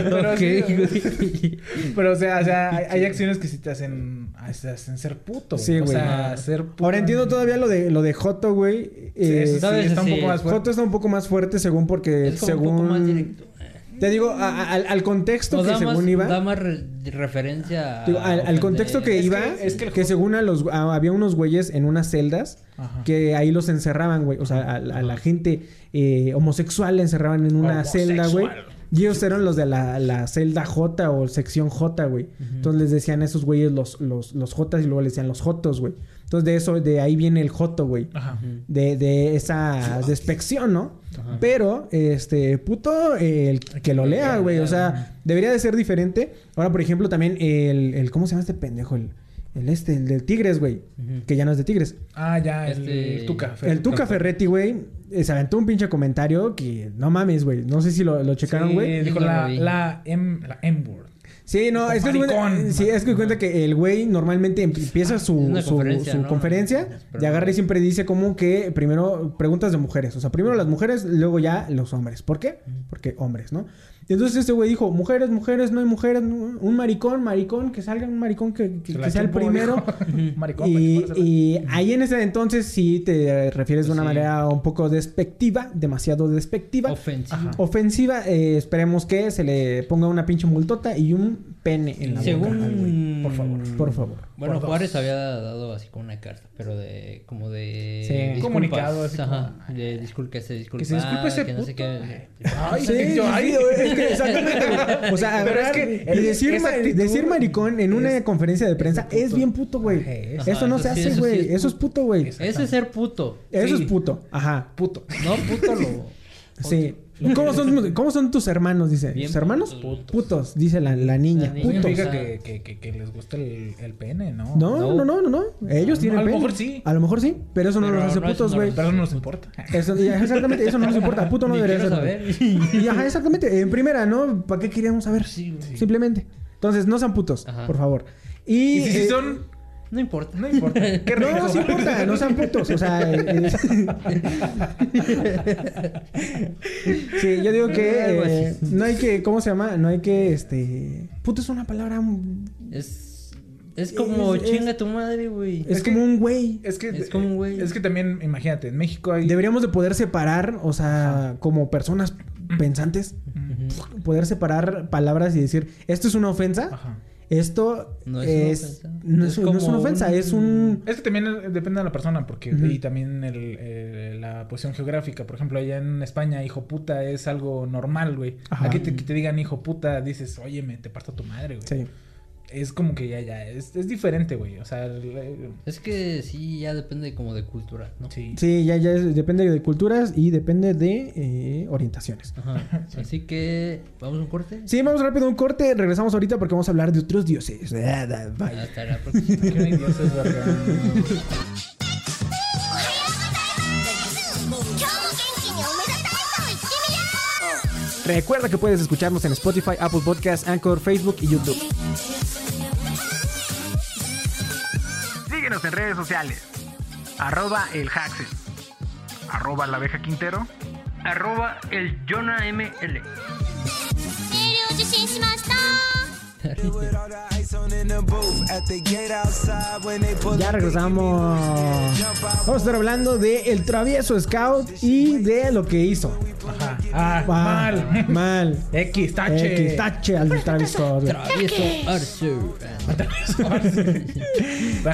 pero, Ok, sí, güey. pero, o sea, o sea hay, hay acciones que sí te hacen, te hacen ser puto. Sí, O güey. sea, Ajá. ser puto. Ahora entiendo todavía lo de lo de Joto, güey. Sí, Eh, eso sí, ¿sabes? está un poco más fuerte. Joto está un poco más fuerte según porque Es como según un poco más directo. te digo a- a- al, al contexto Nos que da más, según iba da más re- referencia Digo, al, contexto que Es iba, que- es que el que Joto- según a los, a- había unos güeyes en unas celdas Ajá. que ahí los encerraban, güey. O sea, a, a la gente eh, homosexual la encerraban en una celda, güey. Y ellos eran los de la, la celda J o sección J, güey. Entonces les decían a esos güeyes los, los, los Jotas y luego les decían los Jotos, güey. Entonces de eso, de ahí viene el Joto, güey. Ajá. De, de esa despección, ¿no? Ajá. Pero, este, puto, eh, el que lo lea, güey. O sea, debería de ser diferente. Ahora, por ejemplo, también el, el ¿cómo se llama este pendejo? El, el este, el del Tigres, güey. Que ya no es de Tigres. Ah, ya, el, Este- el Tuca. El Tuca Ferretti, güey, eh, se aventó un pinche comentario que no mames, güey. No sé si lo, lo checaron, Sí, güey. dijo la, la M, la M-word. Sí, no, es que, es cuenta, sí, es que cuenta que el güey normalmente em- empieza su, una su- conferencia, su ¿no? conferencia Pero y agarra y siempre dice como que primero preguntas de mujeres. O sea, primero las mujeres, luego ya los hombres. ¿Por qué? Porque hombres, ¿no? Y entonces este güey dijo, mujeres, mujeres, no hay mujeres, un maricón, maricón, que salga un maricón que, sea el primero. Maricón, Y, maricón, y ahí en ese entonces sí te refieres de una Sí. manera un poco despectiva, demasiado despectiva. Ofensivo. Ofensiva, eh, esperemos que se le ponga una pinche multota y un pene en la Según. boca al güey. Por favor, por favor. Bueno, Por. Juárez había dado así como una carta, pero de. como de. Sí. disculpas. Comunicado, así Ajá. como- De disculpa, que se disculpa. Que se disculpe ese que no sé qué. Ay, Sí, sí, ay. es que exactamente, güey. O sea, Pero es que y decir, ma- actitud decir maricón en una es- conferencia de prensa es es, bien puto, güey. Eso no eso se hace, eso güey. es eso es puto, güey. Eso- Eso es ser puto. Eso es puto. Ajá. Puto. No, puto lo. Sí. ¿Cómo son, ¿Cómo son tus hermanos? Dice. Bien ¿Tus hermanos? putos. Putos, dice la, la niña. La. Putos. Significa que, que, les gusta el, el pene, ¿no? No, no, no, no, no. Ellos No, tienen a lo pene. mejor sí. A lo mejor sí, pero eso no los hace no, putos, güey. Pero eso no nos importa. Eso, exactamente, eso no nos importa. Puto no Ni debería ser. saber. Y ajá, exactamente. En primera, ¿no? ¿Para qué queríamos saber? Sí. Simplemente. Entonces, no sean putos, Ajá. por favor. Y, Y si eh, son, No importa. no importa. Qué rico. No, sí importa, no sean putos. O sea, eh, sí, yo digo que eh, no hay que, ¿cómo se llama? No hay que, este, puto es una palabra, Es. Es como Es- es- chinga tu madre, güey. es, Es que- como un güey. Es que, Es como un güey. Es que también, imagínate, en México hay. Deberíamos de poder separar, o sea, como personas pensantes, poder separar palabras y decir, esto es una ofensa, Ajá. Esto No es, es una ofensa. no es, Es no es una como ofensa, un- es un... Es que también depende de la persona, porque Ujú. y también el, eh, la posición geográfica. Por ejemplo, allá en España, hijo puta es algo normal, güey. Ajá. Aquí te, que te digan hijo puta, dices, oye, me te parto tu madre, güey. Sí es como que ya, ya, es, es diferente, güey. O sea, es que sí, ya depende como de cultura, ¿no? Sí, sí ya, ya es, depende de culturas y depende de eh, orientaciones. Ajá. Así que, ¿vamos a un corte? Sí, vamos rápido a un corte. Regresamos ahorita porque vamos a hablar de otros dioses. Estará, porque no dioses. Recuerda que puedes escucharnos en Spotify, Apple Podcasts, Anchor, Facebook y YouTube. En redes sociales. Arroba el Haxel. Arroba la abeja Quintero. Arroba el Jonah ML. Ya regresamos. Vamos a estar hablando de El Travieso Scout y de lo que hizo. Ah, Ah, mal. Mal. X, tache. X, tache al Travis Scott. Travieso Arthur.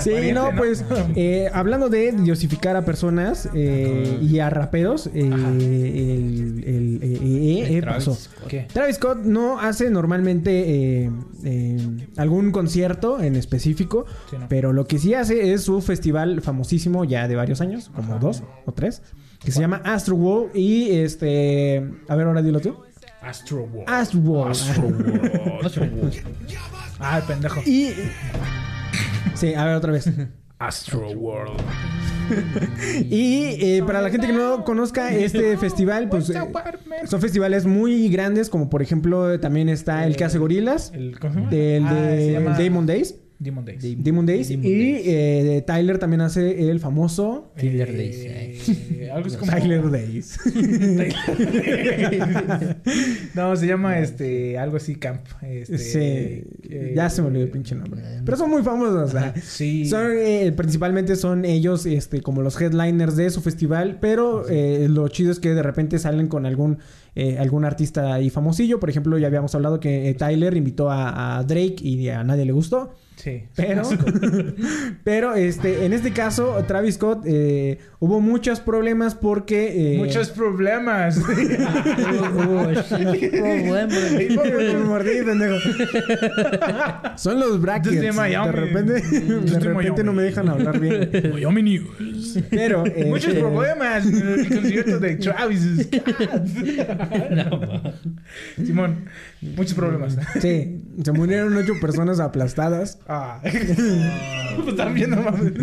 Sí, no, pues eh, hablando de diosificar a personas eh, y a raperos, eh, el, el- eh, eh, eh, Travis pasó. Scott. ¿Qué? Travis Scott no hace normalmente eh, eh, algún concierto en específico, Sí, no. pero lo que sí hace es su festival famosísimo ya de varios años, como dos o tres, que se llama Astro World y este, a ver ahora dilo tú, Astro World. Astro World. Astro World. ah, el pendejo. y sí, a ver otra vez. Astro World. Y eh, para la gente que no conozca este festival, pues eh, son festivales muy grandes, como por ejemplo también está el que hace gorilas, El, ¿Cómo se llama? del Ah, de llama Demon Days. Demon Days. Demon Days. Demon y Days. eh, Tyler también hace el famoso Tyler Eh, Days, algo así como... Tyler Days. no, se llama este algo así camp. Este, sí, eh, ya se me olvidó el pinche nombre. Pero son muy famosos, o sea, Sí. Son, eh, principalmente son ellos este, como los headliners de su festival, pero eh, lo chido es que de repente salen con algún, eh, algún artista ahí famosillo. Por ejemplo, ya habíamos hablado que eh, Tyler invitó a, a Drake y a nadie le gustó. Sí. Pero, pero este, en este caso, Travis Scott, eh, hubo muchos problemas porque... eh, Muchos problemas. Shit, problema. Me mordí, pendejo. Son los brackets. Desde Miami. De repente, de repente no me dejan hablar bien. Miami News. Pero... Muchos este, problemas en el concierto de Travis Scott. No. Simón, muchos problemas. Sí, se murieron ocho personas aplastadas. Ah. pues también no mames.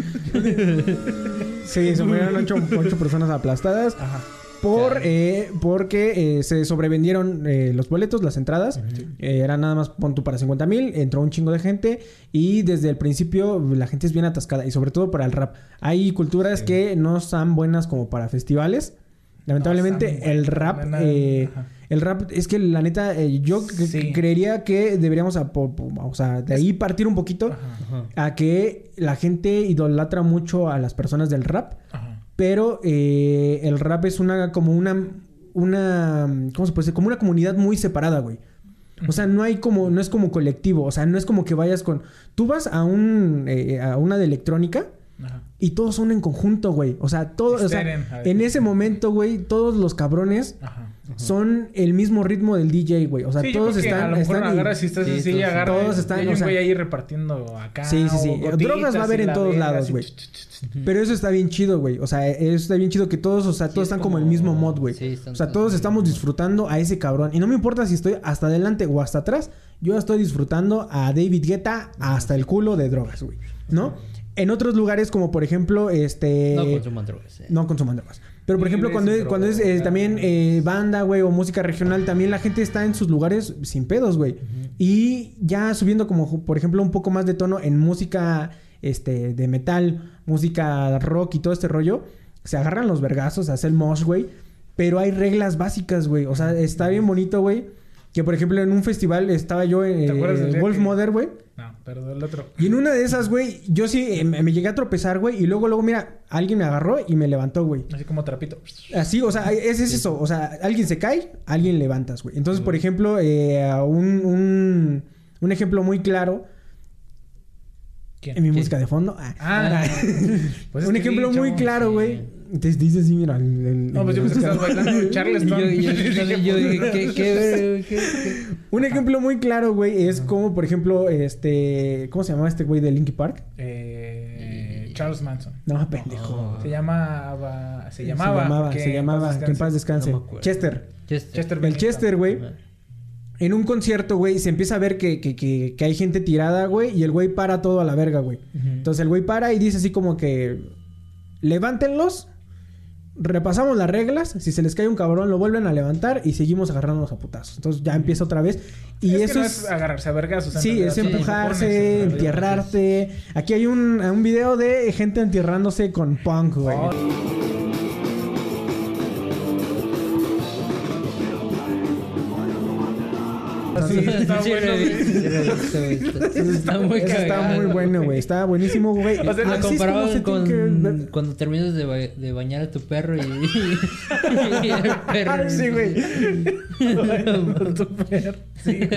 Sí, se murieron ocho, ocho personas aplastadas. Ajá. Por, eh, porque eh, se sobrevendieron eh, los boletos, las entradas. Eh, era nada más pon tú para 50 mil. Entró un chingo de gente. Y desde el principio la gente es bien atascada. Y sobre todo para el rap. Hay culturas que no están buenas como para festivales. Lamentablemente, el rap. El rap es que la neta, eh, yo Sí. creería que deberíamos, a po- po- o sea, de ahí partir un poquito Ajá. a que la gente idolatra mucho a las personas del rap. Ajá. Pero eh, el rap es una como una una ¿cómo se puede decir? Como una comunidad muy separada, güey. O sea, no hay como no es como colectivo, o sea, no es como que vayas con tú vas a un eh, a una de electrónica Ajá. y todos son en conjunto, güey. O sea, todos o sea, en ese momento, güey, todos los cabrones Ajá. Son el mismo ritmo del DJ, güey. O sea, Sí, todos están a lo mejor están agarras si estás Sí, así, todos- agarras. todos están, Hay o un sea- güey ahí repartiendo acá. Sí, sí, sí. gotitas Drogas va a haber y en todos verga, lados, güey. Pero eso está bien chido, güey. O sea, eso está bien chido que todos, o sea, Sí, todos es están como el mismo mod, güey. sí, están o sea, todos estamos disfrutando a ese cabrón. Y no me importa si estoy hasta adelante o hasta atrás. Yo estoy disfrutando a David Guetta hasta el culo de drogas, güey. ¿No? En otros lugares, como por ejemplo, este. No consuman drogas. eh. No consuman drogas. Pero por ejemplo, cuando es, cuando es eh, también eh, banda, güey, o música regional, también la gente está en sus lugares sin pedos, güey. Y ya subiendo como, por ejemplo, un poco más de tono en música este, de metal, música rock y todo este rollo, se agarran los vergazos, hace el mosh, güey. Pero hay reglas básicas, güey. O sea, está bien bonito, güey. Que por ejemplo en un festival estaba yo en ¿Te acuerdas del día Wolf que- Mother, güey. No, pero el otro. Y en una de esas, güey, yo sí eh, me llegué a tropezar, güey. Y luego, luego, mira, alguien me agarró y me levantó, güey. Así como trapito. Así, o sea, es, es eso. O sea, alguien se cae, alguien levantas, güey. Entonces, por ejemplo, eh, un, un, un ejemplo muy claro ¿Quién? En mi música de fondo. Ah. Ah, pues es un ejemplo muy claro, güey. Te dice así, mira. en- No, pues yo en pensé que estabas bailando Charleston. Yo, yo, yo también, yo dije, ¿qué, qué, qué, qué? Un ejemplo muy claro, güey, es como, por ejemplo, este... ¿Cómo se llamaba este güey de Linkin Park? Eh, Charles Manson. No, pendejo. Se llamaba. Se Se llamaba. llamaba, que se llamaba, que en paz descanse. No me acuerdo. Chester. Chester. Chester El. Chester, güey. En un concierto, güey, se empieza a ver que, que, que, que hay gente tirada, güey, y el güey para todo a la verga, güey. Entonces el güey para y dice así como que... Levántenlos. Repasamos las reglas. Si se les cae un cabrón, lo vuelven a levantar y seguimos agarrándonos a putazos. Entonces ya empieza otra vez. Y es eso que no es... es agarrarse a vergazos. Sí, es empujarse, realidad. entierrarte. Aquí hay un, un video de gente entierrándose con punk, güey. Oh, Sí, está Sí, bueno. Está- muy Eso está muy bueno, güey. Está buenísimo, güey. O sea, se con cuando terminas de, ba- de bañar a tu perro y, y el perro. Ah, sí, güey. Tu perro. Sí, güey.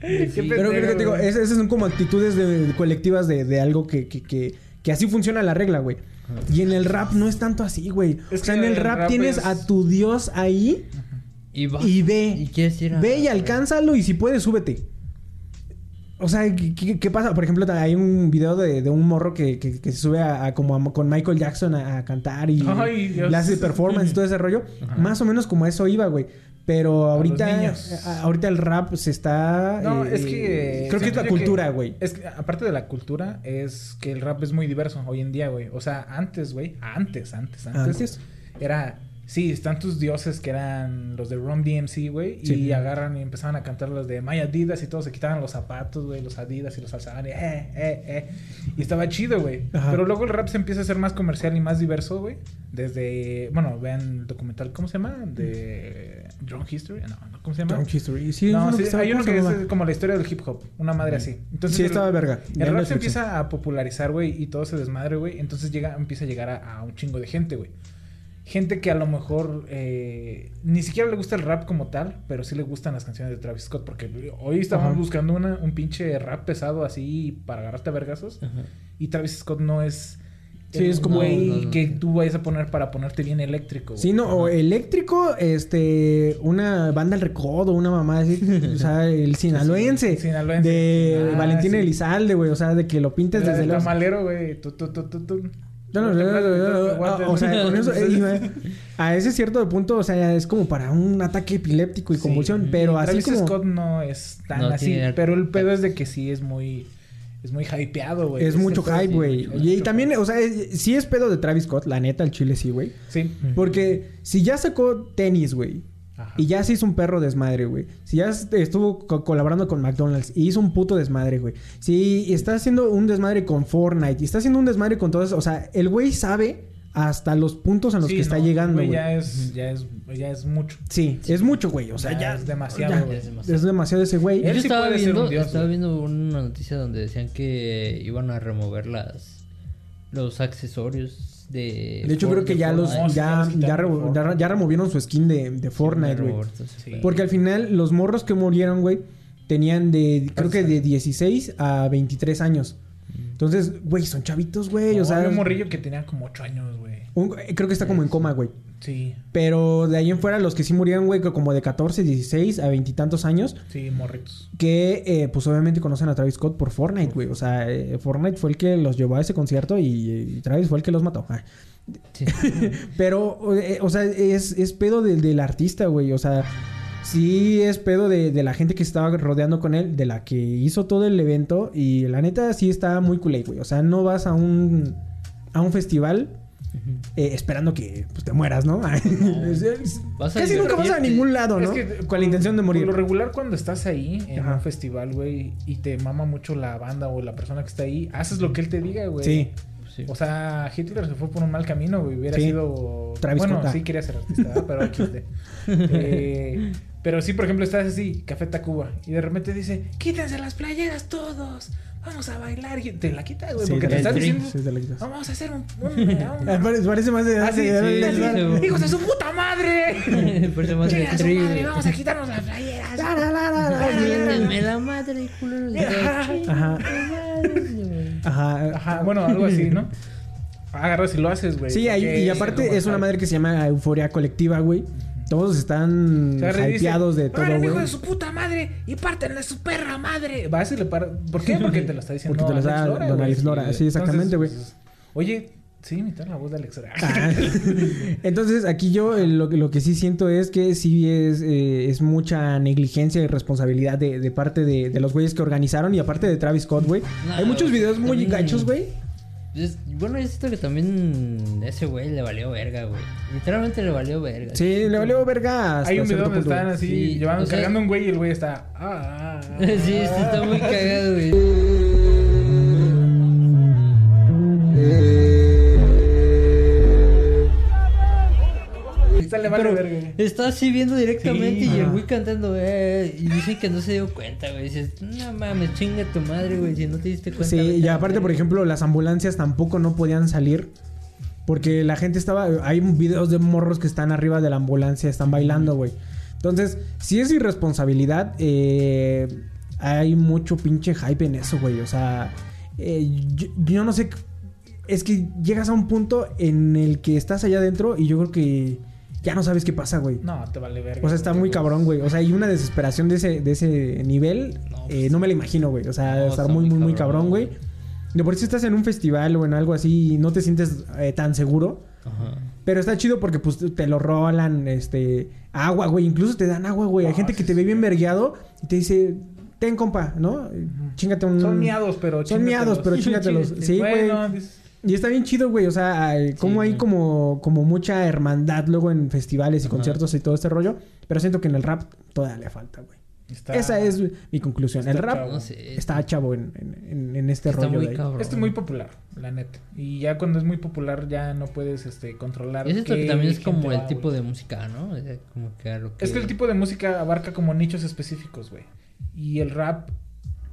Qué Sí. Pero creo que te digo, esas son como actitudes de, de colectivas de, de algo que, que, que, que así funciona la regla, güey. Y en el rap no es tanto así, güey. O sea, en el el rap, tienes es- a tu Dios ahí Y va. y ve. Y quieres ir a- Ve y alcánzalo y si puedes, súbete. O sea, ¿qué, qué- qué pasa? Por ejemplo, hay un video de, de un morro que, que- que se sube a, a como a- con Michael Jackson a, a cantar y Ay, le hace performance y todo ese rollo. Más o menos como a eso iba, güey. Pero ahorita, ahorita el rap se está... No, eh, es que. Creo que es la cultura, güey. Es que, aparte de la cultura, es que el rap es muy diverso hoy en día, güey. O sea, antes, güey. Antes, antes, antes. Antes. Era. Sí, están tus dioses que eran los de Rom DMC, güey. Sí. Y agarran y empezaban a cantar los de My Adidas y todos se quitaban los zapatos, güey, los Adidas y los alzaban y eh, eh, eh. Y estaba chido, güey. Pero luego el rap se empieza a hacer más comercial y más diverso, güey. Desde. Bueno, vean el documental, ¿cómo se llama? De. Drone History. No, no, ¿cómo se llama? Drunk History. Sí, no, sí, hay uno ¿cómo se que es como la historia del hip hop, una madre así. Entonces, Sí, el- estaba verga. El rap se empieza a popularizar, güey, y todo se desmadre, güey. Entonces llega, empieza a llegar a, a un chingo de gente, güey. Gente que a lo mejor eh, ni siquiera le gusta el rap como tal, pero sí le gustan las canciones de Travis Scott. Porque hoy estábamos Ajá. buscando una, un pinche rap pesado así para agarrarte a vergazos. Y Travis Scott no es. Sí, el es como- güey No, no, no. que tú vayas a poner para ponerte bien eléctrico. güey. Sí, no, o eléctrico, este, una banda El Recodo, una mamá así, o sea, el sinaloense, sinaloense. de Ah, Valentín sí. Elizalde, güey, o sea, de que lo pintes desde del los... tamalero, güey. Tu, tu, tu, o sea, con eso, eh, iba- a ese cierto punto, o sea, es como para un ataque epiléptico y Sí. convulsión, pero Y así Travis como... Scott no es tan No así, tiene- pero el pedo es de que sí es muy es muy hypeado, güey. Es mucho hype, güey. Y, también, hype. o sea, es- sí es pedo de Travis Scott, la neta, el chile sí, güey. sí. Porque si ya sacó tenis, güey. Ajá. Y ya se hizo un perro desmadre, güey. Si ya est- estuvo co- colaborando con McDonald's y hizo un puto desmadre, güey. Si está haciendo un desmadre con Fortnite y está haciendo un desmadre con todo eso. O sea, el güey sabe hasta los puntos a los Sí, que está llegando, güey. Ya es ya es ya es mucho. Sí, es mucho, güey. O sea, Ya ya. es demasiado, ya. Es demasiado. Es demasiado ese güey. Él Yo sí estaba puede ser viendo, un dios, estaba güey. viendo una noticia donde decían que iban a remover las los accesorios de De hecho, creo que ya los. Ya Ya, removieron su skin de, de Fortnite, güey. Sí. Porque al final, los morros que murieron, güey, tenían de. Creo que de 16 a 23 años. Entonces, güey, son chavitos, güey. No, o sea. había un morrillo que tenía como 8 años, güey. creo que está como en coma, güey. Sí, Pero de ahí en fuera, los que sí murieron, güey, como de 14, 16 a veintitantos años, sí, morritos. que eh, pues obviamente conocen a Travis Scott por Fortnite, güey. O sea, eh, Fortnite fue el que los llevó a ese concierto y, y Travis fue el que los mató. Ah. Sí. Pero, eh, o sea, es, es pedo del, del artista, güey. O sea, sí es pedo de, de la gente que estaba rodeando con él, de la que hizo todo el evento. Y la neta sí está muy culé, güey. O sea, no vas a un, a un festival eh, esperando que pues, te mueras, ¿no? Vas a Casi nunca vas a ningún lado, ¿no? Es que con la intención de morir. Lo regular, cuando estás ahí en Ajá. un festival, güey, y te mama mucho la banda o la persona que está ahí, haces lo que él te diga, güey. Sí. Sí. O sea, Hitler se fue por un mal camino, güey. Hubiera Sí. sido. Travis bueno, sí quería ser artista, ¿verdad? pero XD. Eh, pero sí, por ejemplo, estás así, Café Tacuba, y de repente dice: Quítense las playeras todos, vamos a bailar. Y te la quitas, güey, Sí, porque te la- sí, diciendo: sí, te la quitas. Vamos a hacer un. un- Ah, un- Parece, más de... Ah, sí, ¡Hijos de su puta madre! Parece más ¡Chinga de su madre! ¡Vamos a quitarnos las playeras! La, la, la, la, Miéntenme la madre, culeros. Ajá. Ajá. Ajá, bueno, algo así, ¿no? Agarras y lo haces, güey. Sí, y aparte es una madre que se llama euforia colectiva, güey. Todos están hypeados de todo, "Órale, hijo güey. de su puta madre y pártenle su perra madre. Vas y le par... ¿Por qué? Porque te lo está diciendo Porque te lo da don güey. Alex. Sí, exactamente, güey. Oye, sí, imitar la voz de Alex. Ah. Entonces, aquí yo eh, lo, que- lo que sí siento es que sí es, eh, es mucha negligencia y responsabilidad de, de parte de, de los güeyes que organizaron y aparte de Travis Scott, güey. No, Hay muchos güey, videos muy gachos, güey. Es- bueno, yo siento que también ese güey le valió verga, güey. Literalmente le valió verga. Sí, le valió verga hasta Hay un video cierto donde punto, están así, Sí, llevando, o sea- cargando un güey y el güey está. Ah, ah, ah, sí, sí, está muy cagado, güey. Esta le vale Pero verga. está así viendo directamente Sí, y el güey cantando, eh, y dicen que no se dio cuenta, güey. Dices, no mames, chinga tu madre, güey, si no te diste cuenta. Sí, y aparte, verga". por ejemplo, las ambulancias tampoco no podían salir. Porque la gente estaba. Hay videos de morros que están arriba de la ambulancia, están bailando, güey. Entonces, si es irresponsabilidad, eh, hay mucho pinche hype en eso, güey. O sea, eh, yo, yo no sé. Es que llegas a un punto en el que estás allá adentro y yo creo que ya no sabes qué pasa, güey. No, te vale verga. O sea, está muy cabrón, güey. O sea, hay una desesperación de ese, de ese nivel. No, eh, no me la imagino, güey. O sea, No, estar muy, muy, muy cabrón, güey. De por sí estás en un festival o en algo así y no te sientes eh, tan seguro. Ajá. Pero está chido porque pues te lo rolan, este... Agua, güey. Incluso te dan agua, güey. Hay Ah, gente sí, que te ve bien vergueado y te dice... Ten, compa, ¿no? Chíngate un... Son miados, pero Son miados, pero chíngatelos. Chíngate. Sí, güey. Bueno, Y está bien chido, güey. O sea, hay- como hay güey. como, como mucha hermandad luego en festivales y Ajá. conciertos y todo este rollo. Pero siento que en el rap todavía le falta, güey. está- Esa es mi conclusión. El rap chavo. Está chavo en, en- este Está rollo muy de cabrón. Este es muy popular, la neta. Y ya cuando es muy popular ya no puedes este, controlar. Siento qué que también es como el va, tipo güey. de música, ¿no? O sea, como que a lo que... Es que el tipo de música abarca como nichos específicos, güey. Y el rap,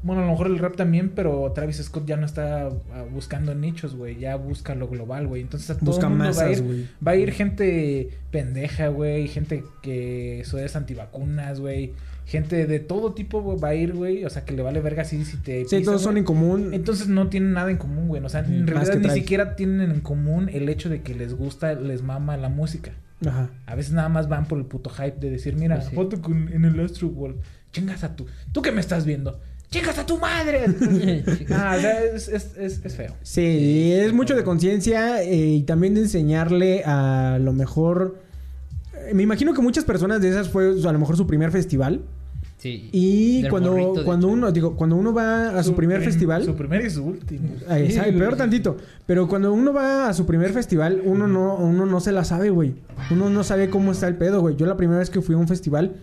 bueno, a lo mejor el rap también, pero Travis Scott ya no está ah, buscando nichos, güey. Ya busca lo global, güey. Entonces a todo Busca el mundo va a ir, güey. va a ir gente pendeja, güey. Gente que eso es antivacunas, güey. Gente de todo tipo güey, va a ir, güey. O sea, que le vale verga así si te. Sí, pisa, todos son en común. Entonces no tienen nada en común, güey. O sea, en Más realidad ni siquiera tienen en común el hecho de que les gusta, les mama la música. Ajá. A veces nada más van por el puto hype de decir, mira, Pues sí. foto con, en el Astro World. Chingas a tu. ¿Tú que me estás viendo? ¡Chingas a tu madre! ah, o sea, es, es, es, es feo. Sí, es mucho de conciencia eh, y también de enseñarle a lo mejor... eh, Me imagino que muchas personas de esas fue a lo mejor su primer festival. Sí. Y cuando, morrito, cuando hecho. uno, digo, cuando uno va a su, primer prim- festival... Su primer y su último. Sí, sabe, güey. peor tantito. Pero cuando uno va a su primer festival, uno no, uno no se la sabe, güey. Uno no sabe cómo está el pedo, güey. Yo la primera vez que fui a un festival,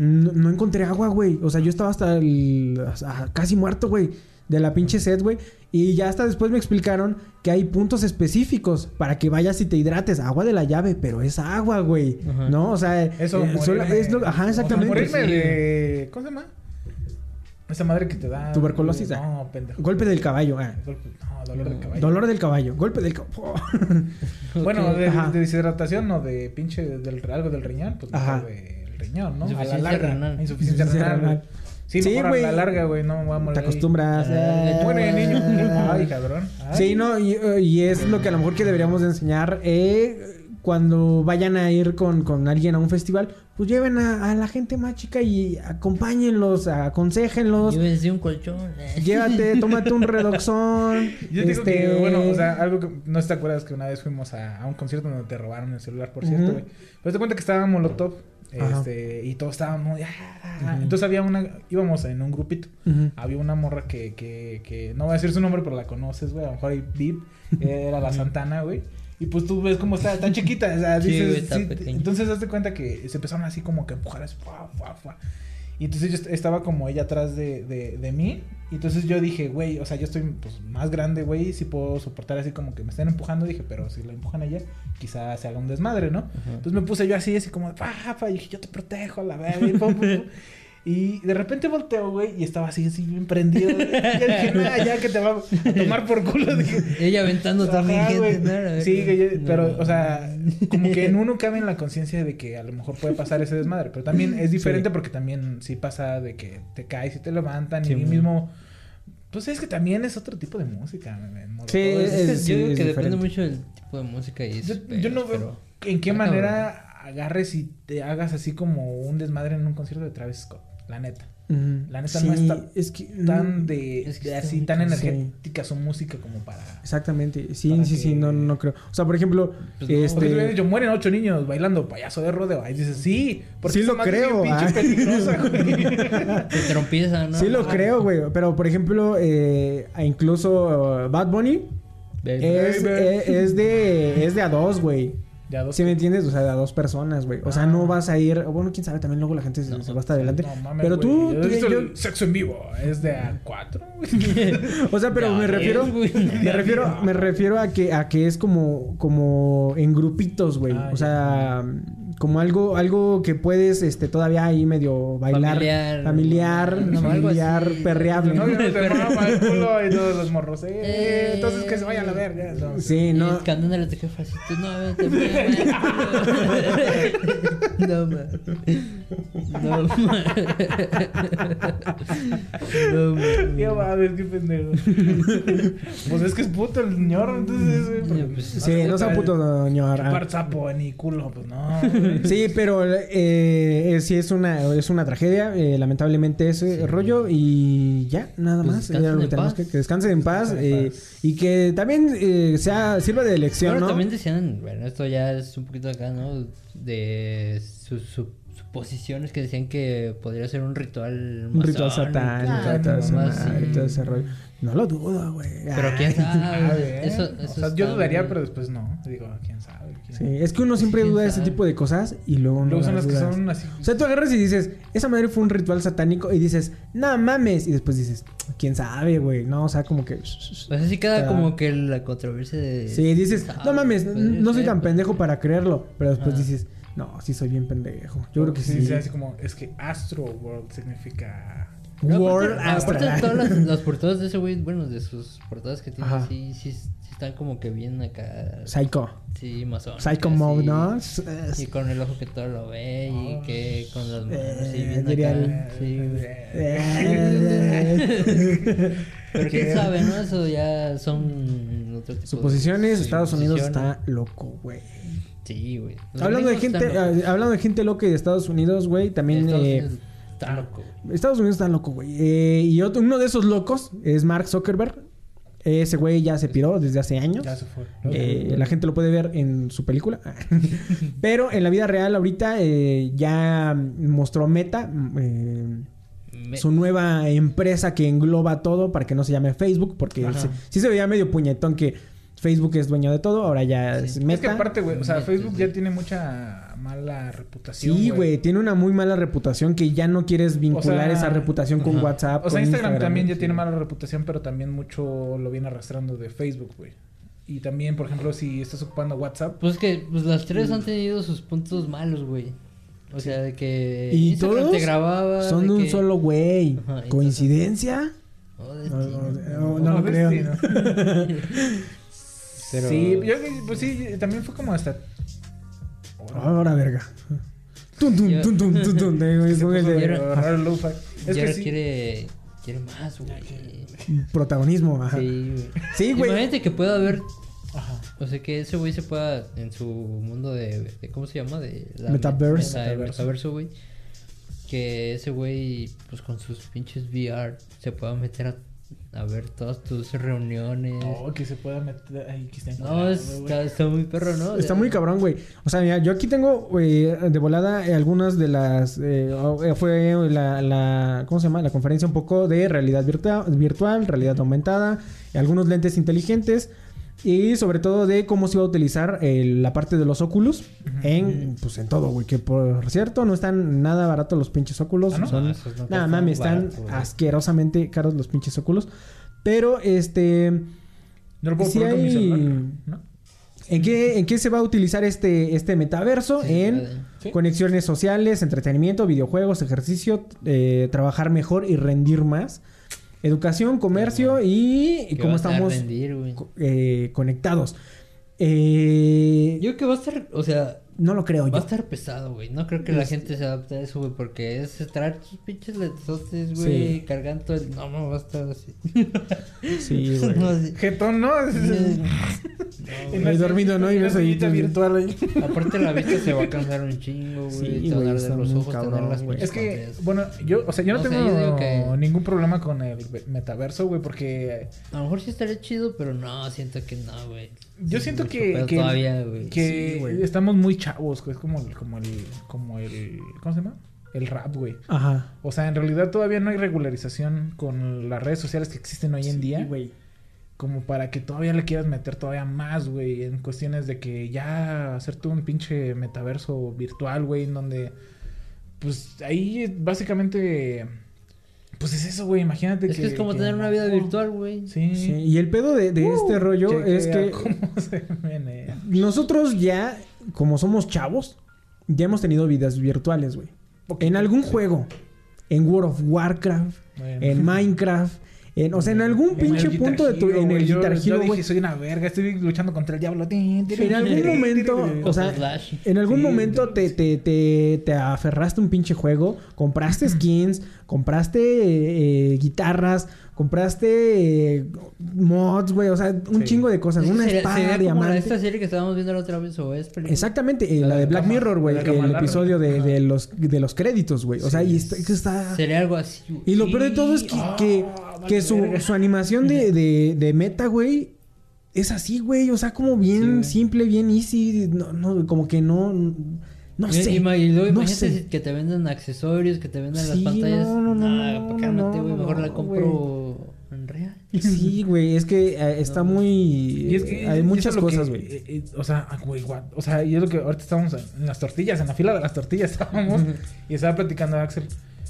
no, no encontré agua, güey. O sea, yo estaba hasta el... hasta casi muerto, güey. De la pinche sed, güey. Y ya hasta después me explicaron que hay puntos específicos para que vayas y te hidrates. Agua de la llave, pero es agua, güey. Ajá. ¿No? O sea, Eso, eh, solo- es lo- Ajá, o sea, exactamente. morirme de. ¿Cómo se llama? Esa madre que te da. Tuberculosis, ah. No, pendejo. Golpe del caballo, ah. Golpe- No, dolor de caballo. Dolor del caballo. Golpe del caballo. Bueno, Ok. de, de deshidratación o de pinche del, algo del riñón, pues Ajá. mejor del riñón, ¿no? A la larga. renal. Insuficiencia Insuficiencia renal. güey. renal. Sí, Sí, mejor güey. a la larga, güey, no me voy a morir. Te acostumbras. Ah, eh. Muere, niño. Ay, cabrón. Ay. Sí, no, y, y es lo que a lo mejor que deberíamos de enseñar eh, cuando vayan a ir con, con alguien a un festival, pues lleven a, a la gente más chica y acompáñenlos, aconsejenlos. Llévense un colchón. Llévate, tómate un redoxón. Yo digo este, que, bueno, o sea, algo que no te acuerdas que una vez fuimos a, a un concierto donde te robaron el celular, por cierto, güey. Pero te cuenta que estaba Molotov. Este, y todos estábamos, ah, entonces había una, íbamos en un grupito, había una morra que, que, que, no voy a decir su nombre, pero la conoces, güey, a lo mejor hay VIP, era la Santana, güey. Y pues tú ves cómo está, tan chiquita, o sea, dices, sí, entonces hazte cuenta que se empezaron así como que empujar así, fuá, fuá, fuá. Y entonces yo est- estaba como ella atrás de, de, de mí. Y entonces yo dije, güey, o sea, yo estoy pues, más grande, güey. Si puedo soportar así como que me estén empujando. Dije, pero si la empujan a ella, quizás se haga un desmadre, ¿no? Entonces me puse yo así, así como, pa, pa, y dije, yo te protejo, la verga. y pum, pum, pum. Y de repente volteo, güey, y estaba así, así, bien prendido. güey. Y yo dije, nada, ya que te va a tomar por culo. Dije, Ella aventando también gente, Sí, que yo- no. pero, o sea, como que en uno cabe en la conciencia de que a lo mejor puede pasar ese desmadre, pero también es diferente porque también sí pasa de que te caes y te levantan Sí, y mismo... Pues es que también es otro tipo de música. Sí, es es- yo digo es que depende mucho del tipo de música y Yo, eso. yo no veo en qué manera agarres y te hagas así como un desmadre en un concierto de Travis Scott, la neta. La neta Sí, no está es que tan no- de, es que de está así tan energética su música como para... Exactamente. Sí, Para sí, sí, no, no creo. O sea, por ejemplo, Pues no, Porque este... dicho, mueren ocho niños bailando payaso de rodeo. Ahí dices, sí, porque Sí lo creo, pinche peligrosa, güey. ¿no? Sí lo Ah, creo, güey. Pero, por ejemplo, eh, incluso uh, Bad Bunny baby. es, Baby. es, es de, es de a dos, güey. Dos. ¿Sí me entiendes? O sea, de a dos personas, güey. O sea, no vas a ir... Bueno, quién sabe, también luego la gente se, No, se va hasta adelante. No mames, pero tú... Tú- yo- el sexo en vivo. Es de a cuatro. O sea, pero me refiero... güey. Me refiero, me refiero a que, a que es como, como en grupitos, güey. Ah, o sea, como algo, algo que puedes, este, todavía ahí medio bailar. Familiar. Familiar, No, algo familiar, así. perreable. No, ¿no? ya te el culo y todos los morros. Eh, Eh. entonces que se vaya a la verga. No. Sí, Y no. Cantándole a tu jefa así, tú no, vete, No, ma. No, ma. No, ma. Qué mames, qué pendejo. pues es que es puto el señor, entonces, Pues, Sí, no sea puto ñor. Chupar sapo ni culo, pues no. Sí, pero eh, sí es una, es una tragedia, eh, lamentablemente ese rollo y ya, nada Pues más. descansen que en tenemos paz. que, que descansen en paz, Descansen eh, paz. y que también eh, sea sirva de lección, Bueno, ¿no? también decían, bueno, esto ya es un poquito acá, ¿no? De sus su- suposiciones que decían que podría ser un ritual. Un ritual satánico y todo ese rollo. No lo dudo, güey. Pero quién sabe. eso, o sea, yo dudaría, pero después no. Digo, quién sabe. quién- Sí, es que uno siempre ¿Quién duda de ese tipo de cosas y luego no Luego son las que son así. O sea, tú agarras y dices, esa madre fue un ritual satánico y dices, no mames. Y después dices, quién sabe, güey. No, o sea, como que. Pues así queda como que la controversia de. Sí, dices, ¿quién no mames, no soy tan pendejo para creerlo. Pero después Ah. dices, no, sí soy bien pendejo. Yo creo que sí. sí. Así como, es que Astro World significa. No, World aparte, aparte de Astral. todas las, las portadas de ese güey, bueno, de sus portadas que tiene, Ajá. sí, sí, sí están como que bien acá. Psycho. Sí, masón. Psycho mode, ¿no? Es- Y con el ojo que todo lo ve y que con las manos Eh, sí, bien diría acá. el- Sí. Eh, Pero quién sabe, ¿no? Eso ya son otro tipo de- Suposiciones, Estados Unidos está loco, güey. Sí, güey. Los Hablando de gente, ah, hablando de gente loca y de Estados Unidos, güey, también Estados eh, Unidos está loco. Estados Unidos está loco, güey. Eh, y otro, uno de esos locos es Mark Zuckerberg. Ese güey ya se piró desde hace años. Ya se fue. Eh, la gente lo puede ver en su película. Pero en la vida real ahorita eh, ya mostró Meta, eh, Me- su nueva empresa que engloba todo para que no se llame Facebook, porque se- sí se veía medio puñetón que Facebook es dueño de todo, ahora ya Sí. es Meta. Es que aparte, güey, o sea, Facebook ya tiene mucha mala reputación. Sí, güey, tiene una muy mala reputación que ya no quieres vincular sea, esa reputación con ajá. WhatsApp. O sea, con Instagram, también ya sí. tiene mala reputación, pero también mucho lo viene arrastrando de Facebook, güey. Y también, por ejemplo, si estás ocupando WhatsApp, Pues que pues las tres han tenido sus puntos malos, güey. O sea, de que Y Instagram todos te grababa. Son de un que- solo güey. ¿Coincidencia? Oh, No, no, no, no lo creo. Pero- Sí, yo, pues sí, también fue como hasta... Ahora, verga. Tum. Es que sí. quiere, quiere más, güey. protagonismo. Ajá. Sí, güey. Sí, güey. Imagínate que pueda haber. Ajá. O sea, que ese güey se pueda en su mundo de. de- ¿Cómo se llama? De la Metaverse. meta- el Metaverso. metaverso, güey. Que ese güey, pues con sus pinches VR, se pueda meter a, a ver todas tus reuniones. Oh, que se pueda meter... Que está No, está, muy perro, ¿no? O Está sea, muy cabrón, güey. O sea, mira, yo aquí tengo eh, de volada eh, algunas de las... eh, oh, eh, fue la, la... ¿Cómo se llama? La conferencia un poco de realidad virtua- virtual, realidad aumentada, algunos lentes inteligentes y sobre todo de cómo se iba a utilizar eh, la parte de los óculos en, pues, en todo, güey. Que por cierto, no están nada baratos los pinches óculos. ¿Ah, no? Son... No, esos no Nada, mami, están barato, asquerosamente caros los pinches óculos. Pero, este... ¿No lo puedo mi hay- celular? ¿No? ¿En qué, ¿En qué se va a utilizar este, este metaverso? Sí, en. Sí. conexiones sociales, entretenimiento, videojuegos, ejercicio, eh, trabajar mejor y rendir más. Educación, comercio y, y cómo estamos rendir, güey. co- eh, conectados. Eh, Yo creo que va a estar, o sea, no lo creo va a yo. estar pesado, güey. No creo que la Es- gente se adapte a eso, güey, porque es traer tus pinches güey, Sí. cargando todo el... No, no, va a estar así. Sí, güey. No, así. Jetón, ¿no? He dormido, ¿no? Y ves ahí virtual ahí. Aparte la vista se va a cansar un chingo, güey. Sí, güey, está los ojos, cabrón, tener las güey. Es que, pantallas. bueno, yo, o sea, yo no, No sé, tengo yo que- ningún problema con el metaverso, güey, porque A lo mejor sí estaría chido, pero no, siento que no, güey. yo siento que, que, todavía, güey. que Sí, güey. estamos muy chavos, güey, es como, el- como el, como el, ¿cómo se llama? El rap, güey. Ajá. O sea, en realidad todavía no hay regularización con las redes sociales que existen hoy en día. Sí, güey. Como para que todavía le quieras meter todavía más, güey, en cuestiones de que ya hacerte un pinche metaverso virtual, güey, en donde, pues ahí básicamente, pues es eso, güey, imagínate Es que es como tener una vida virtual, güey. Sí. Sí, Y el pedo de, de este rollo es que ¿Cómo se menea? nosotros ya, como somos chavos, ya hemos tenido vidas virtuales, güey. En algún sí. juego. En World of Warcraft. Bueno. En Minecraft. En, o sea, en algún pinche punto de tu... Hero, En el güey, yo- Guitar yo dije, soy una verga, estoy luchando contra el diablo. En algún momento, o sea, en algún Sí, momento te, te, te, te aferraste a un pinche juego, compraste skins, compraste eh, eh, guitarras, compraste eh, mods, güey, o sea, un Sí. chingo de cosas, una sería- espada, sería como la- diamante. esta serie que estábamos viendo la otra vez, o es película. Exactamente, eh, La la, de Black cama- Mirror, güey, el larga. episodio de, de los, de los créditos, güey. O sea, y está, que está... Sería algo así, güey. Y lo peor de todo es que, Ah, que, vale que su, su animación de, de, de meta, güey, es así, güey. O sea, como bien Sí, simple, bien easy. No, no, como que no. No Y- sé. y ma- y luego no imagínate sé. que te venden accesorios, que te venden Sí, las pantallas. no, no, no, Nah, no, pues no. Mejor la compro. Sí, güey. Es que eh, está muy. Y es que hay muchas es cosas, güey. eh, eh, o sea, güey, what- o sea, y es lo que ahorita estábamos en las tortillas, en la fila de las tortillas estábamos y estaba platicando a Axel,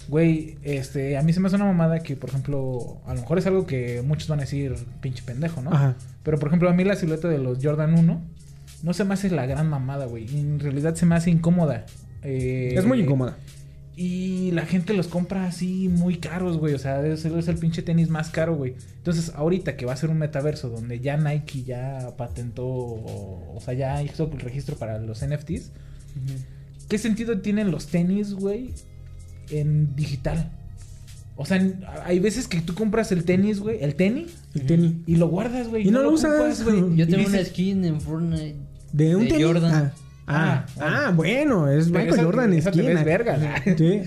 güey, este, a mí se me hace una mamada que, por ejemplo, a lo mejor es algo que muchos van a decir pinche pendejo, ¿no? Ajá. Pero por ejemplo, a mí la silueta de los Jordan 1 no se me hace la gran mamada, güey. En realidad se me hace incómoda. Eh, Es muy incómoda. Y la gente los compra así muy caros, güey. O sea, es, es el pinche tenis más caro, güey. Entonces, ahorita que va a ser un metaverso donde ya Nike ya patentó, o, o sea, ya hizo el registro para los NFTs, ¿qué sentido tienen los tenis, güey, en digital? O sea, en- hay veces que tú compras el tenis, güey, el tenis, El tenis. y lo guardas, güey. Y no lo usas. güey. Yo tengo una skin en Fortnite. De un de tenis. Jordan. Ah, ah, Ah, ah, bueno. Es Michael esa- Jordan esa te esquina. ves verga. Sí.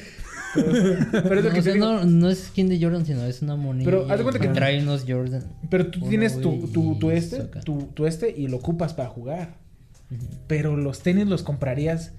Pero es lo No, que o te sea, no, no es skin de Jordan, sino es una moneda. Pero haz de cuenta que- trae unos Jordan. Pero tú tienes tu, este, tu, tu este y lo ocupas para jugar. Pero los tenis los comprarías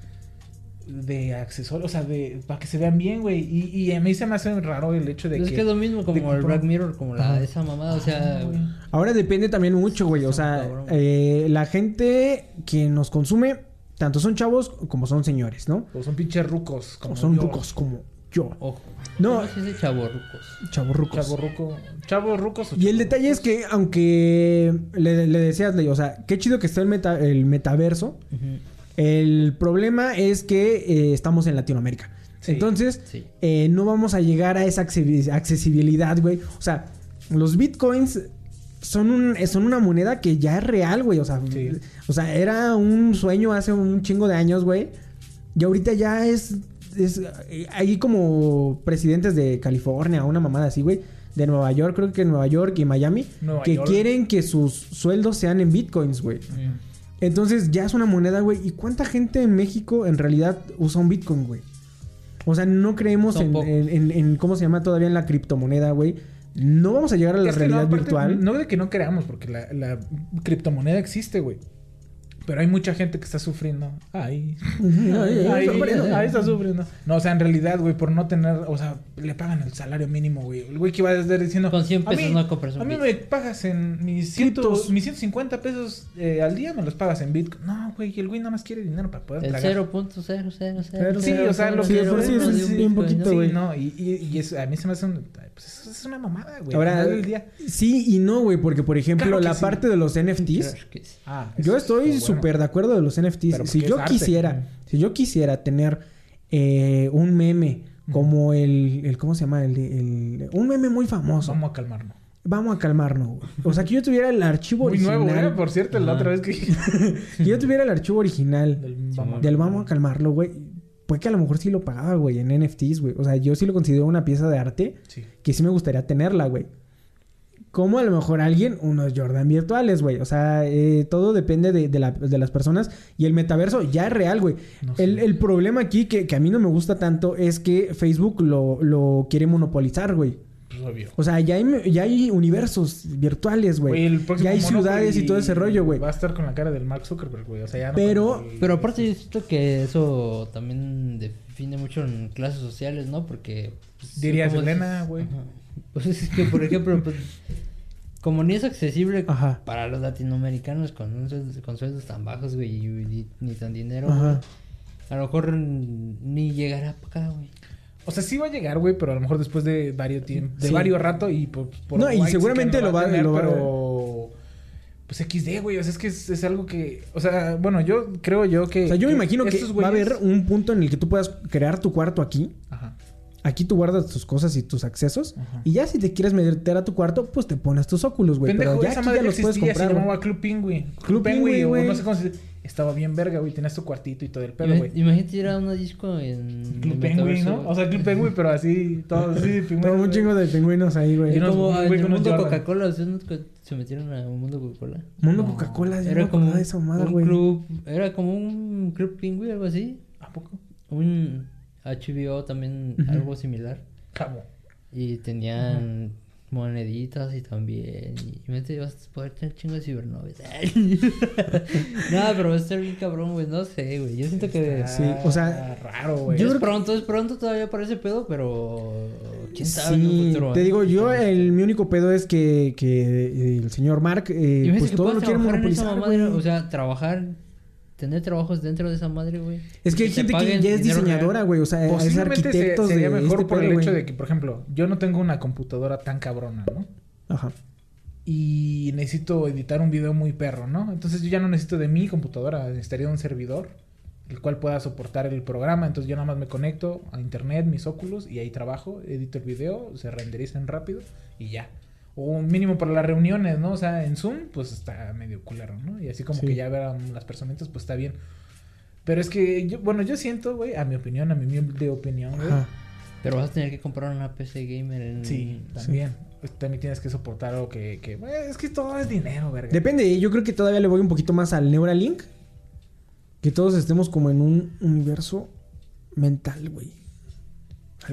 de accesorios, o sea, de para que se vean bien, güey. Y, y a mí se me hace raro el hecho de es que... que es lo mismo como el Black Mirror, como la, esa mamada, o sea... Ah, güey. Ahora depende también mucho, güey. O sea, eh, la gente que nos consume, tanto son chavos como son señores, ¿no? O son pinches rucos. O Como son yo. rucos como yo. Ojo. No. No, sí es de chavorrucos. Chavos rucos. Chavo ruco. Chavo rucos o Y el detalle es rucos. que, aunque le, le decías, Ley, o sea, qué chido que está el, meta- el metaverso. El problema es que eh, estamos en Latinoamérica. Sí. Entonces, Sí. eh, no vamos a llegar a esa acce- accesibilidad, güey. O sea, los bitcoins son, un, son una moneda que ya es real, güey. O sea, Sí. o sea, era un sueño hace un chingo de años, güey. Y ahorita ya es, es... Hay como presidentes de California, una mamada así, güey. De Nueva York, creo que en Nueva York y Miami. Nueva que York. quieren que sus sueldos sean en bitcoins, güey. Entonces ya es una moneda, güey. ¿Y cuánta gente en México en realidad usa un Bitcoin, güey? O sea, no creemos en- en- en- ¿cómo se llama todavía en la criptomoneda, güey? No vamos a llegar a la Es que no, realidad aparte, virtual. No de que no creamos, porque la, la criptomoneda existe, güey. Pero hay mucha gente que está sufriendo. Ay. Ay, ay, Ahí, está sufriendo. ahí está sufriendo. No, o sea, en realidad, güey, por no tener, o sea, le pagan el salario mínimo, güey. El güey que iba a estar diciendo. Con 100 "A pesos mí- no compras un A mí Bitcoin". me pagas en mis, ciento, mis 150 pesos eh, al día, me los pagas en Bitcoin. No, güey, el güey nada más quiere dinero para poder El tragar. 0.000. Sí, o sea, lo Sí, que sí, eso sí, bien poquito, Sí, güey. no, y, y, y eso, a mí se me hace un, pues eso es una mamada, güey. Ahora, del día. sí y no, güey, porque por ejemplo, Claro la sí. parte de los NFTs, Ah, yo estoy. Súper de acuerdo de los NFTs. Pero Si yo arte. quisiera, si yo quisiera tener eh, un meme como el, el, ¿cómo se llama? El, un meme muy famoso. Vamos a calmarnos. Vamos a calmarnos. güey. O sea, que yo tuviera el archivo Muy original. nuevo, güey, por cierto, la otra vez que que yo tuviera el archivo original Del vamos a del vamos a calmarlo, güey. Pues que a lo mejor sí lo pagaba, güey, en NFTs, güey. O sea, yo sí lo considero una pieza de arte Sí. que sí me gustaría tenerla, güey. Como a lo mejor alguien, unos Jordan virtuales, güey. O sea, eh, todo depende de, de la- de las personas. Y el metaverso ya es real, güey. No sé. el, el problema aquí, que, que a mí no me gusta tanto, es que Facebook lo, lo quiere monopolizar, güey. Pues obvio. O sea, ya hay, ya hay universos virtuales, Güey, Ya hay ciudades y todo ese rollo, güey. Va a estar con la cara del Mark Zuckerberg, güey. O sea, ya no Pero- el- Pero aparte yo siento que eso también define mucho en clases sociales, ¿no? Porque... pues, Diría como Selena, dices- güey. Pues es que, por ejemplo, pues, como ni es accesible Ajá. para los latinoamericanos con, con sueldos tan bajos, güey, y, ni, ni tan dinero, Ajá. güey, a lo mejor ni llegará para acá, güey. O sea, sí va a llegar, güey, pero a lo mejor después de varios tiempo, de Sí. varios rato y por, por No, y seguramente lo va- lo va- pero pues XD, güey, o sea, es que es, es algo que, o sea, bueno, yo creo yo que O sea, yo me imagino que estos va a haber un punto en el que tú puedas crear tu cuarto aquí. Ajá. Aquí tú guardas tus cosas y tus accesos. Ajá. Y ya si te quieres meter a tu cuarto, pues te pones tus óculos, güey. Pero ya esa aquí madre ya los puedes comprar. se llamaba Club Penguin. Club Club Penguin, Penguin, o güey. no sé cómo se Estaba bien verga, güey, tenías tu cuartito y todo el pedo, Ima- güey. Imagínate ir a una disco en... Club en Penguin, ¿no? O sea, Club Penguin, pero así, todo así, pingüinos, Todo un chingo de pingüinos ahí, güey. Como un en el mundo. Coca-Cola, ¿ustedes se metieron a un mundo Coca-Cola? Mundo No. Coca-Cola, Era como un güey. club, era como un club pingüi, algo así. ¿A poco? Un HBO también, algo similar. Cabo. Y tenían moneditas y también. Y me te vas a poder tener chingos de cibernoves. no, pero va a estar bien cabrón, güey. No sé, güey. Yo siento que. Sí, o sea, raro, güey. yo es creo que- pronto, es pronto todavía para ese pedo, pero. ¿Quién sabe Sí, futuro? te digo, yo, el, mi único pedo es que, que el señor Mark, eh, pues todo lo quiere monopolizar, madre. O sea, trabajar, tener trabajos dentro de esa madre, güey. Es que hay te gente que ya es diseñadora, güey. O sea, es se- sería de mejor este por pedo, el hecho de que, por ejemplo, yo no tengo una computadora tan cabrona, ¿no? Ajá. Y necesito editar un video muy perro, ¿no? Entonces yo ya no necesito de mi computadora, necesitaría un servidor el cual pueda soportar el programa. Entonces yo nada más me conecto a internet, mis óculos, y ahí trabajo, edito el video, se renderizan rápido y ya. O un mínimo para las reuniones, ¿no? O sea, en Zoom, pues está medio culero, ¿no? Y así como Sí. que ya verán las personitas, pues está bien. Pero es que, yo, bueno, yo siento, güey, a mi opinión, a mi humilde opinión, güey. Pero vas a tener que comprar una PC gamer en. Sí, también. Pues, También tienes que soportar algo que, que es que todo es dinero, verga. Depende, yo creo que todavía le voy un poquito más al Neuralink. Que todos estemos como en un universo mental, güey.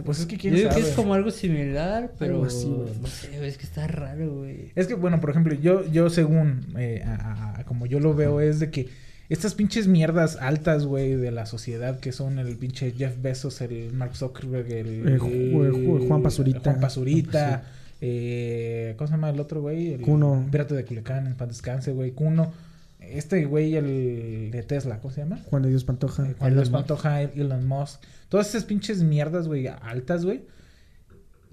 Pues es que Yo quién digo sabe. que es como algo similar, pero. Algo así, güey. no sé, es que está raro, güey. Es que, bueno, por ejemplo, yo, yo según, eh, a- a- a- como yo lo veo, es de que estas pinches mierdas altas, güey, de la sociedad, que son el pinche Jeff Bezos, el Mark Zuckerberg, el... Eh, el- Ju- Juan Pazurita. Juan Pazurita, eh, ¿cómo se llama el otro güey? El Cuno. Pirata de Culiacán, en paz descanse, güey, Cuno. Este güey, el de Tesla, ¿cómo se llama? Juan de Dios Pantoja. Eh, Cuando Elon les Pantoja, Elon Musk. Todas esas pinches mierdas, güey, altas, güey.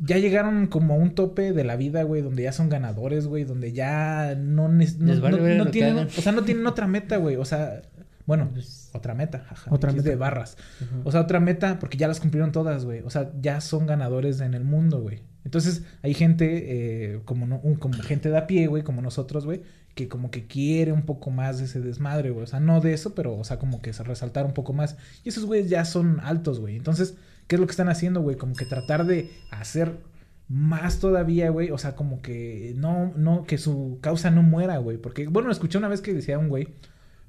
Ya llegaron como a un tope de la vida, güey, donde ya son ganadores, güey, donde ya no, no, Les vale no- tienen, o sea, no tienen otra meta, güey, o sea, bueno, Pues- otra meta, jaja, Otra meta. de barras. O sea, otra meta porque ya las cumplieron todas, güey. O sea, ya son ganadores en el mundo, güey. Entonces, hay gente eh, como no, un- como gente de a pie, güey, como nosotros, güey, que como que quiere un poco más de ese desmadre, güey. O sea, no de eso, pero, o sea, como que se resaltar un poco más. Y esos güeyes ya son altos, güey. Entonces, ¿qué es lo que están haciendo, güey? Como que tratar de hacer más todavía, güey. O sea, como que no, no, que su causa no muera, güey. Porque, bueno, escuché una vez que decía un güey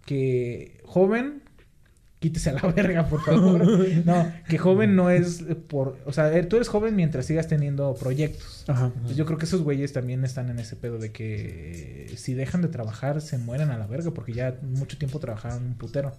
que joven quítese a la verga, por favor. no, que joven no es por... O sea, eh, tú eres joven mientras sigas teniendo proyectos. Ajá. Pues yo creo que esos güeyes también están en ese pedo de que si dejan de trabajar se mueren a la verga porque ya mucho tiempo trabajaron un putero.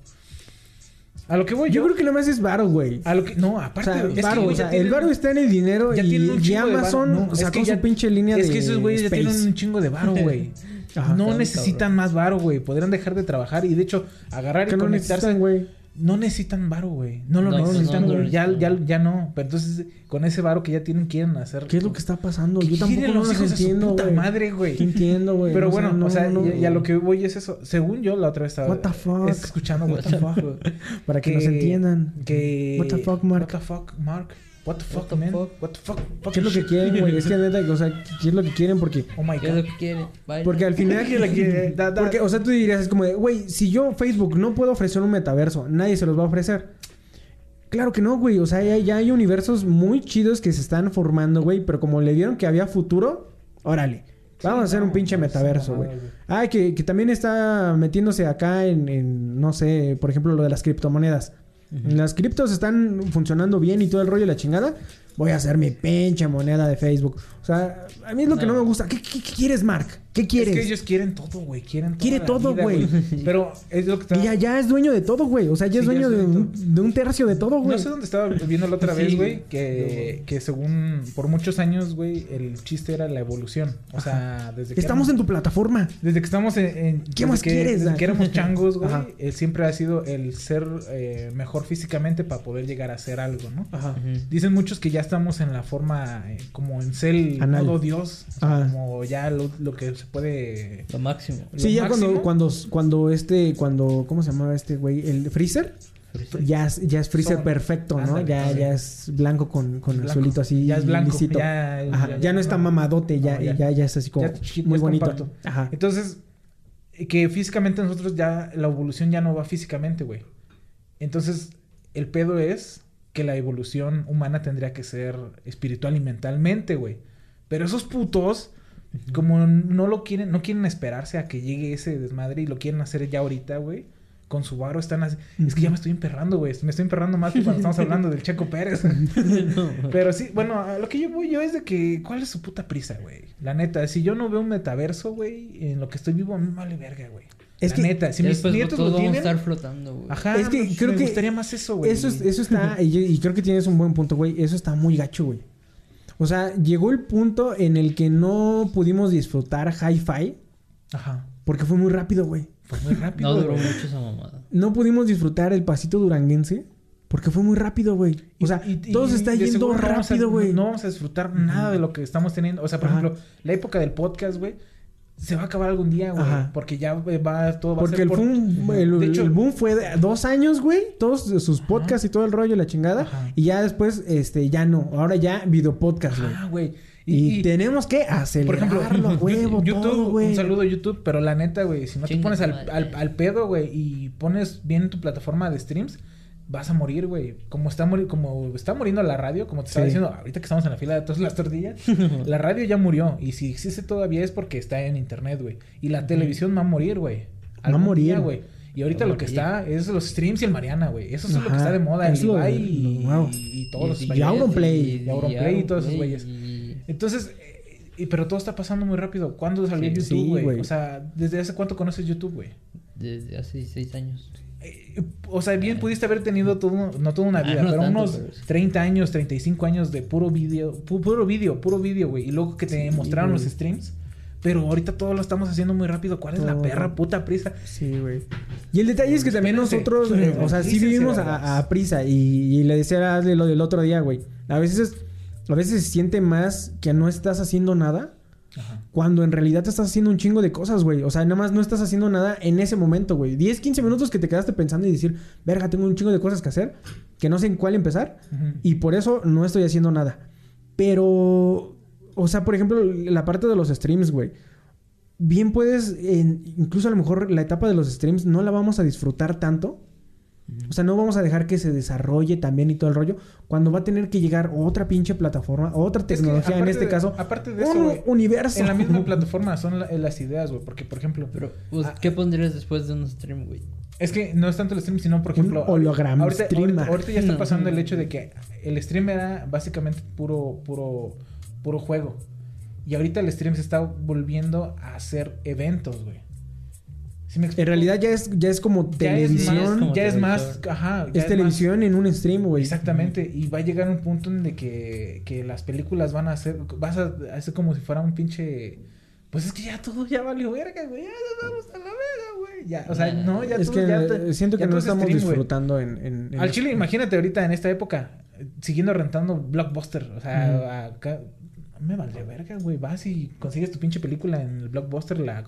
A lo que voy Yo yo... creo que lo más es varo, güey. A lo que... No, O aparte... sea, es que, varo, güey, o ya sea, tienen- el varo está en el dinero ya y, un y. Amazon No, es sacó que su ya- pinche línea de Es que esos güeyes ya tienen un chingo de varo, güey. Ajá. no Cabrón, necesitan más varo, güey. Podrían dejar de trabajar y de hecho agarrar y Que no conectarse. necesitan, güey. No necesitan varo, güey. No lo No, necesitan, no, no güey. ya, ya, ya no. Pero entonces, con ese varo que ya tienen, quieren hacer. ¿Qué es lo que está pasando? ¿Qué Yo tampoco no los los hijos de su entiendo, puta güey. madre, güey? ¿Qué entiendo, güey? Pero No bueno, no, o sea, no, y, y a lo que voy es eso. Según yo, la otra vez estaba What the fuck? escuchando What the fuck. Para que nos entiendan. Que... What the fuck, Mark? What the fuck, Mark? What the fuck, the man? fuck? What the fuck? ¿Qué es lo que quieren, güey? Es que neta, o sea, ¿qué es lo que quieren? Porque Oh my ¿Qué es god. lo que quiere? Baila. Porque al final... Da- da- Porque, o sea, tú dirías, es como de, güey, si yo, Facebook, no puedo ofrecer un metaverso, nadie se los va a ofrecer. Claro que no, güey. O sea, ya, ya hay universos muy chidos que se están formando, güey. Pero como le vieron que había futuro, órale. Vamos a hacer un pinche metaverso, güey. güey. Ah, que, que también está metiéndose acá en, en, no sé, por ejemplo, lo de las criptomonedas. Las criptos están funcionando bien y todo el rollo de la chingada. Voy a hacer mi pinche moneda de Facebook. O sea, a mí es lo que no, me gusta. ¿Qué, qué- qué quieres, Mark? ¿Qué quieres? Es que ellos quieren todo, güey. Quieren toda Quiere todo, güey. Pero es lo que está... Y ya, ya es dueño de todo, güey. O sea, ya es Sí, dueño de, un, de un tercio de todo, güey. No sé dónde estaba viendo la otra Sí, vez, güey. que, que según por muchos años, güey, el chiste era la evolución. O sea, desde que Estamos en tu plataforma. desde que estamos en, en- ¿Qué más que, quieres, desde que éramos changos, güey, eh, siempre ha sido el ser eh, mejor físicamente para poder llegar a hacer algo, ¿no? Ajá. Dicen muchos que ya estamos en la forma eh, como en Cell, Anal. modo Dios, o sea, Ah. como ya lo, lo que se puede Lo máximo. lo Sí, ya cuando, máximo. cuando, cuando este, cuando, ¿cómo se llamaba este güey? El Freezer. Ya es, ya es Freezer Son- perfecto, ¿no? ándale, ya, sí. ya es blanco con, con Blanco. azulito así. Ya es blanco, ya- Ajá, ya- ya no está mamadote, ya, No, ya. ya. ya, es así como chiquito, muy bonito. compacto. Ajá. Entonces, que físicamente nosotros ya, la evolución ya no va físicamente, güey. Entonces, el pedo es que la evolución humana tendría que ser espiritual y mentalmente, güey. Pero esos putos, como no lo quieren, no quieren esperarse a que llegue ese desmadre y lo quieren hacer ya ahorita, güey. Con su varo están así. Es que ya me estoy emperrando, güey. Me estoy emperrando más que cuando estamos hablando del Checo Pérez. Pero sí, bueno, a lo que yo voy yo es de que, ¿cuál es su puta prisa, güey? La neta, si yo no veo un metaverso, güey, en lo que estoy vivo, a mí me vale verga, güey. Es la que- neta, si mis nietos lo vamos a tienen. estar flotando, güey. Ajá, Es que pues, creo me que gustaría más eso, güey. Eso, es- eso está, y, y creo que tienes un buen punto, güey. Eso está muy gacho, güey. O sea, llegó el punto en el que no pudimos disfrutar hi-fi Ajá. porque fue muy rápido, güey. Fue muy rápido. No duró güey. mucho esa mamada. No pudimos disfrutar el pasito duranguense porque fue muy rápido, güey. O sea, Y- y- todo se está yendo rápido, güey. No vamos a disfrutar nada de lo que estamos teniendo. O sea, por Ajá. ejemplo, la época del podcast, güey, se va a acabar algún día, güey. Ajá. Porque ya va, todo va a Porque ser el, por- boom, el, De hecho- el boom fue de dos años, güey. Todos sus podcasts y todo el rollo, la chingada. Ajá. Y ya después, este, ya no. Ahora ya videopodcast, güey. Ah, güey. Y, Y, tenemos que por acelerarlo, ejemplo, a huevo, YouTube, todo, güey. un saludo a YouTube, pero la neta, güey, si no te pones al, al pedo, güey, y pones bien tu plataforma de streams, vas a morir, güey. Como está muri- como está muriendo la radio, como te estaba Sí. diciendo, ahorita que estamos en la fila de todas las tortillas, la radio ya murió. Y si existe todavía es porque está en internet, güey. Y la televisión va a morir, güey. Va a morir. güey. Y ahorita lo que está es los streams y el Mariana, güey. Eso es lo que está de moda. El Ibai y, nuevo. y, y todos los y. Auronplay. Y Auronplay y todos esos güeyes. y- Entonces, eh, y- pero todo está pasando muy rápido. ¿Cuándo salió Sí, YouTube, güey. o sea, ¿desde hace cuánto conoces YouTube, güey? Desde hace seis años. Eh, O sea, bien pudiste haber tenido todo, no toda una Ah, vida, no pero tanto, unos pero sí. 30 años, 35 años de puro video, pu- puro video, puro video, güey. Y luego que te Sí, mostraron güey. los streams. Pero ahorita todo lo estamos haciendo muy rápido. ¿Cuál es la perra puta prisa? Sí, güey. Y el detalle es que también nosotros, eh, o sea, sí vivimos a, prisa. Y, y le decía a lo del otro día, güey. A veces, a veces se siente más que no estás haciendo nada. Cuando en realidad te estás haciendo un chingo de cosas, güey. O sea, nada más no estás haciendo nada en ese momento, güey. 10, 15 minutos que te quedaste pensando y decir, verga, tengo un chingo de cosas que hacer, que no sé en cuál empezar. Y por eso no estoy haciendo nada. Pero, o sea, por ejemplo, la parte de los streams, güey. Bien puedes, incluso a lo mejor la etapa de los streams no la vamos a disfrutar tanto. O sea, no vamos a dejar que se desarrolle también y todo el rollo. Cuando va a tener que llegar otra pinche plataforma, otra Es que tecnología, en este de- caso, aparte de eso, un güey, universo. En la misma plataforma son la- las ideas, güey. Porque, por ejemplo, Pero, pues, Ah, ¿qué pondrías después de un stream, güey? Es que no es tanto el stream, sino, por Un ejemplo... hologram ahorita, streamer. ahorita, ahorita ya está No. pasando el hecho de que el stream era básicamente puro, puro, puro juego. Y ahorita el stream se está volviendo a hacer eventos, güey. ¿Sí me explico? En realidad ya es, ya es como Ya es más- televisión. como ya es más, ajá. ya es televisión en un stream, güey. exactamente. Y va a llegar un punto en de que, que las películas van a ser, vas a hacer como si fuera un pinche... Pues es que ya todo ya valió verga, güey. Ya nos vamos a la verga, güey. Ya, o sea, no, ya es todo que ya te- siento que ya no estamos stream, disfrutando en, en- en- Al chile, imagínate ahorita en esta época, siguiendo rentando Blockbuster. O sea, acá. Me vale verga, güey. Vas y consigues tu pinche película en el Blockbuster, la,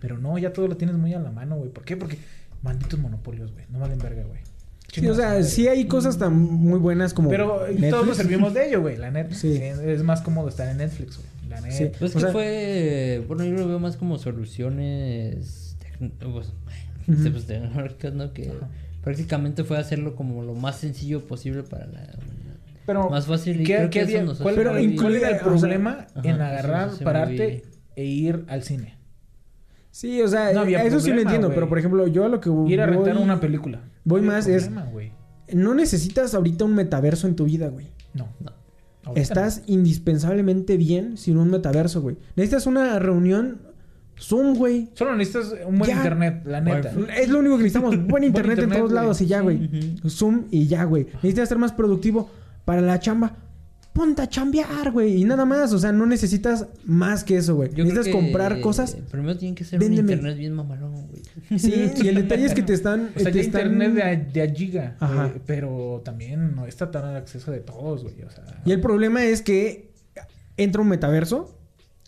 pero no, ya todo lo tienes muy a la mano, güey. ¿Por qué? Porque malditos monopolios, güey. No valen verga, güey. Sí, o sea, sí hay cosas tan muy buenas como. Pero eh, Netflix. todos nos servimos de ello, güey. La neta. Sí. Es más cómodo estar en Netflix, güey. La neta. Sí. Pues que sea- fue. Bueno, yo lo veo más como soluciones. pues, pues, tecnológicas, ¿no? Que prácticamente fue hacerlo como lo más sencillo posible para la. Pero, Más fácil y ¿qué, creo qué que eso había- nos ¿cuál, hace Pero era el incluye- o sea, problema en agarrar, pararte e ir al cine? Sí, o sea, No había eso sí lo entiendo. Pero por ejemplo, yo a lo que Ir a rentar voy- una película. voy No más es-. No necesitas ahorita un metaverso en tu vida, güey. No. No. Ahorita Estás indispensablemente bien sin un metaverso, güey. Necesitas una reunión Zoom, güey. Solo necesitas un buen Ya. internet, la neta. Es lo único que necesitamos. Buen internet, en internet, todos lados y ya, güey. Zoom y ya, güey. Necesitas ser más productivo para la chamba. Ponte a chambear, güey. Y nada más. O sea, no necesitas más que eso, güey. Yo creo Necesitas que comprar cosas. Primero tienen que ser Véndeme. un internet bien mamalón, güey. Sí, y el detalle es que te están. O sea, te están- internet de a, de a giga. Ajá. eh, pero también no está tan al acceso de todos, güey. O sea. Y el problema es que entra un metaverso.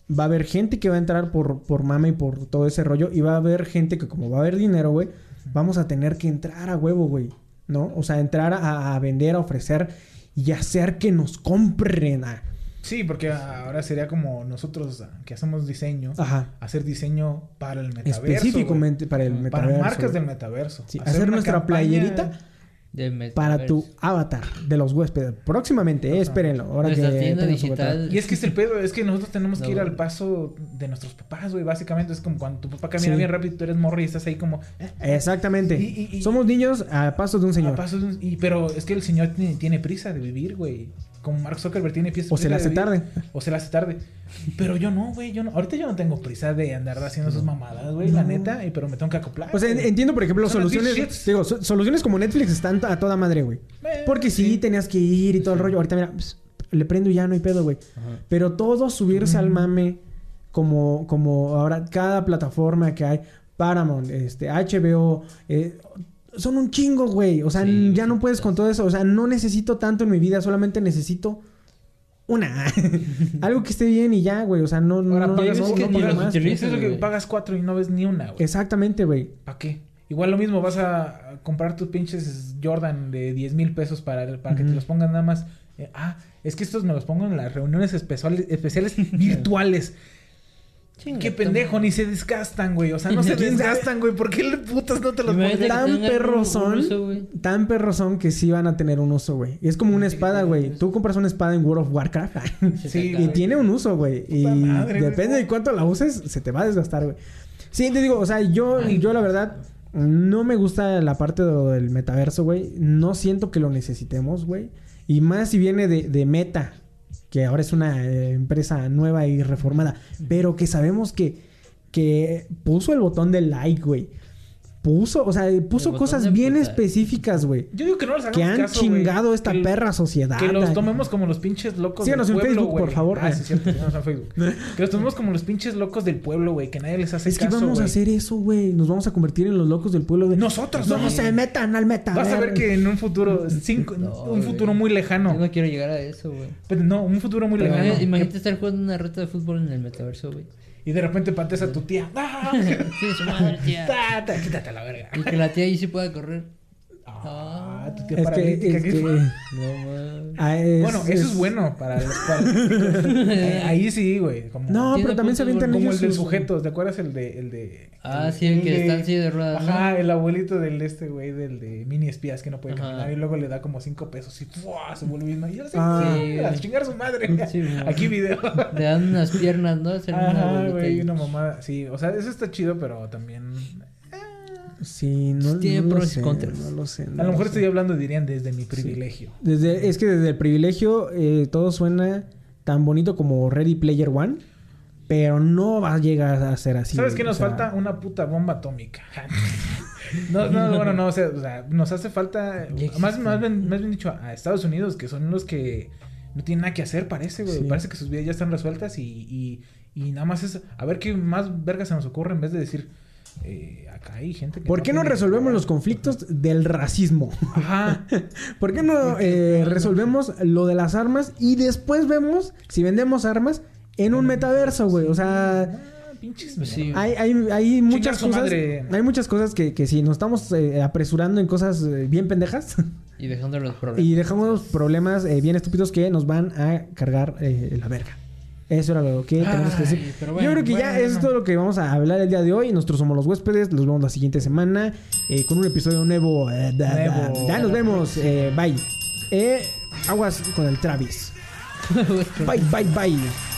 Va a haber gente que va a entrar por, por mame y por todo ese rollo. Y va a haber gente que, como va a haber dinero, güey, vamos a tener que entrar a huevo, güey. ¿No? O sea, entrar a, a vender, a ofrecer y hacer que nos compren. ah. Sí, porque ahora sería como nosotros que hacemos diseño. Ajá. Hacer diseño para el metaverso. Específicamente para el Para metaverso. marcas güey. del metaverso. Sí, hacer nuestra campaña- playerita Para tu avatar de los huéspedes. Próximamente, eh, espérenlo. Ahora que tienda digital. Y es que es el pedo, es que nosotros tenemos que ir al paso de nuestros papás, güey. Básicamente es como cuando tu papá camina Sí. bien rápido y tú eres morro y estás ahí como... eh, avatar. Exactamente. Y- y- y- Somos niños a pasos de un a señor. paso de un- y, pero es que el señor tiene, tiene prisa de vivir, güey. Como Mark Zuckerberg tiene prisa O se le hace tarde. O se le hace tarde. Pero yo no, güey. Yo no. Ahorita yo no tengo prisa de andar haciendo esas mamadas, güey. La neta. Y, pero me tengo que acoplar. O sea, entiendo, por ejemplo, Son soluciones. Digo, so- soluciones como Netflix están a toda madre, güey. Eh, Porque sí, tenías que ir y todo el rollo. Ahorita, mira, ps, le prendo y ya no hay pedo, güey. Pero todo subirse al mame, como, como ahora cada plataforma que hay, Paramount, este, HBO, eh, son un chingo, güey. O sea, Sí, ya no puedes con todo eso. O sea, no necesito tanto en mi vida, solamente necesito una. Algo que esté bien y ya, güey. O sea, no, no, Ahora no, pagas no- que no pagas más. Eso es lo que pagas cuatro y no ves ni una, güey. Exactamente, güey. ¿Para qué? Igual lo mismo, vas a comprar tus pinches Jordan de 10 mil pesos para, para que te los pongan nada más. Eh, ah, es que estos me los pongo en las reuniones especiales, especiales virtuales. Chinga, Qué toma. pendejo, ni se desgastan, güey. O sea, no se desgastan, güey. ¿Por qué le putas no te los que Tan perros son. Tan perros son que sí van a tener un uso, güey. Y es como una espada, güey. Tú compras una espada en World of Warcraft. Sí, y tiene un uso, güey. Y madre, depende de cuánto la uses, se te va a desgastar, güey. Sí, te digo, o sea, yo, yo la verdad, no me gusta la parte de lo del metaverso, güey. No siento que lo necesitemos, güey. Y más si viene de, de Meta, que ahora es una eh, empresa nueva y reformada, pero que sabemos que, que puso el botón de like, güey. Puso, o sea, puso cosas bien puta. específicas, güey. Yo digo que no les hagamos Que han caso, chingado esta Que- perra sociedad. Que los tomemos como los pinches locos Síganos del en pueblo, Facebook, güey. por favor. Ah, sí, cierto. síganos en Facebook. que los tomemos como los pinches locos del pueblo, güey. Que nadie les hace Es que caso, vamos a hacer eso, güey. Nos vamos a convertir en los locos del pueblo de... Nosotros, No güey. se metan al meta. Vas a ver que en un futuro, cinco, No, un futuro muy Yo lejano. no quiero llegar a eso, güey. Pero no, un futuro muy Pero lejano. imagínate, imagínate estar jugando una reta de fútbol en el metaverso, güey. Y de repente pateas a tu tía. ¡Ah! Sí, su madre, tía. Ta, ta, Quítate la verga. Y que la tía ahí sí pueda correr. Ah, tu tía Es que... paralítica. Es ¿qué que... No, ah, es- Bueno, eso es bueno para los paralíticos. Ahí sí, güey. Como, No, pero también se avientan como ellos el del sujeto. ¿Te acuerdas el de. El de Ah, sí, el que está en silla de ruedas, ¿no? Ajá, el abuelito del este, güey, del de mini espías que no puede Ajá. caminar. Y luego le da como cinco pesos y ¡fua! se vuelve bien. Y yo, Ah. sí, a chingar a su madre. Sí. Aquí video. Le dan unas piernas, ¿no? Ajá, güey, una mamada. Sí, o sea, eso está chido, pero también. Sí, no, Tiene no lo y sé, contras. no lo sé. no A lo mejor sé. estoy hablando, dirían, desde mi privilegio. Desde, es que desde el privilegio eh, todo suena tan bonito como Ready Player One, pero no va a llegar a ser así. ¿Sabes qué nos sea, falta? Una puta bomba atómica. no, no, bueno, no, o sea, o sea, nos hace falta, más, más, bien, más bien dicho, a Estados Unidos, que son los que no tienen nada que hacer, parece, güey. Sí. Parece que sus vidas ya están resueltas y, y, y nada más es, a ver qué más verga se nos ocurre en vez de decir, eh, acá hay gente que... ¿Por qué no resolvemos los conflictos del racismo? Ajá. ¿Por qué no eh, resolvemos lo de las armas y después vemos si vendemos armas en un metaverso, güey? O sea, Ah, pinches Sí. hay, hay, hay muchas cosas. madre. Hay muchas cosas que, que si nos estamos eh, apresurando en cosas eh, bien pendejas Y dejando los problemas. y dejamos problemas eh, bien estúpidos que nos van a cargar eh, la verga. Eso era lo que tenemos que decir. Yo creo que ya bueno. eso es todo lo que vamos a hablar el día de hoy. Nosotros somos los huéspedes. Los vemos la siguiente semana eh, con un episodio nuevo. Eh, da- da- Nuevo. Ya nos vemos. Eh, bye. Eh, aguas con el Travis. Bye, bye, bye.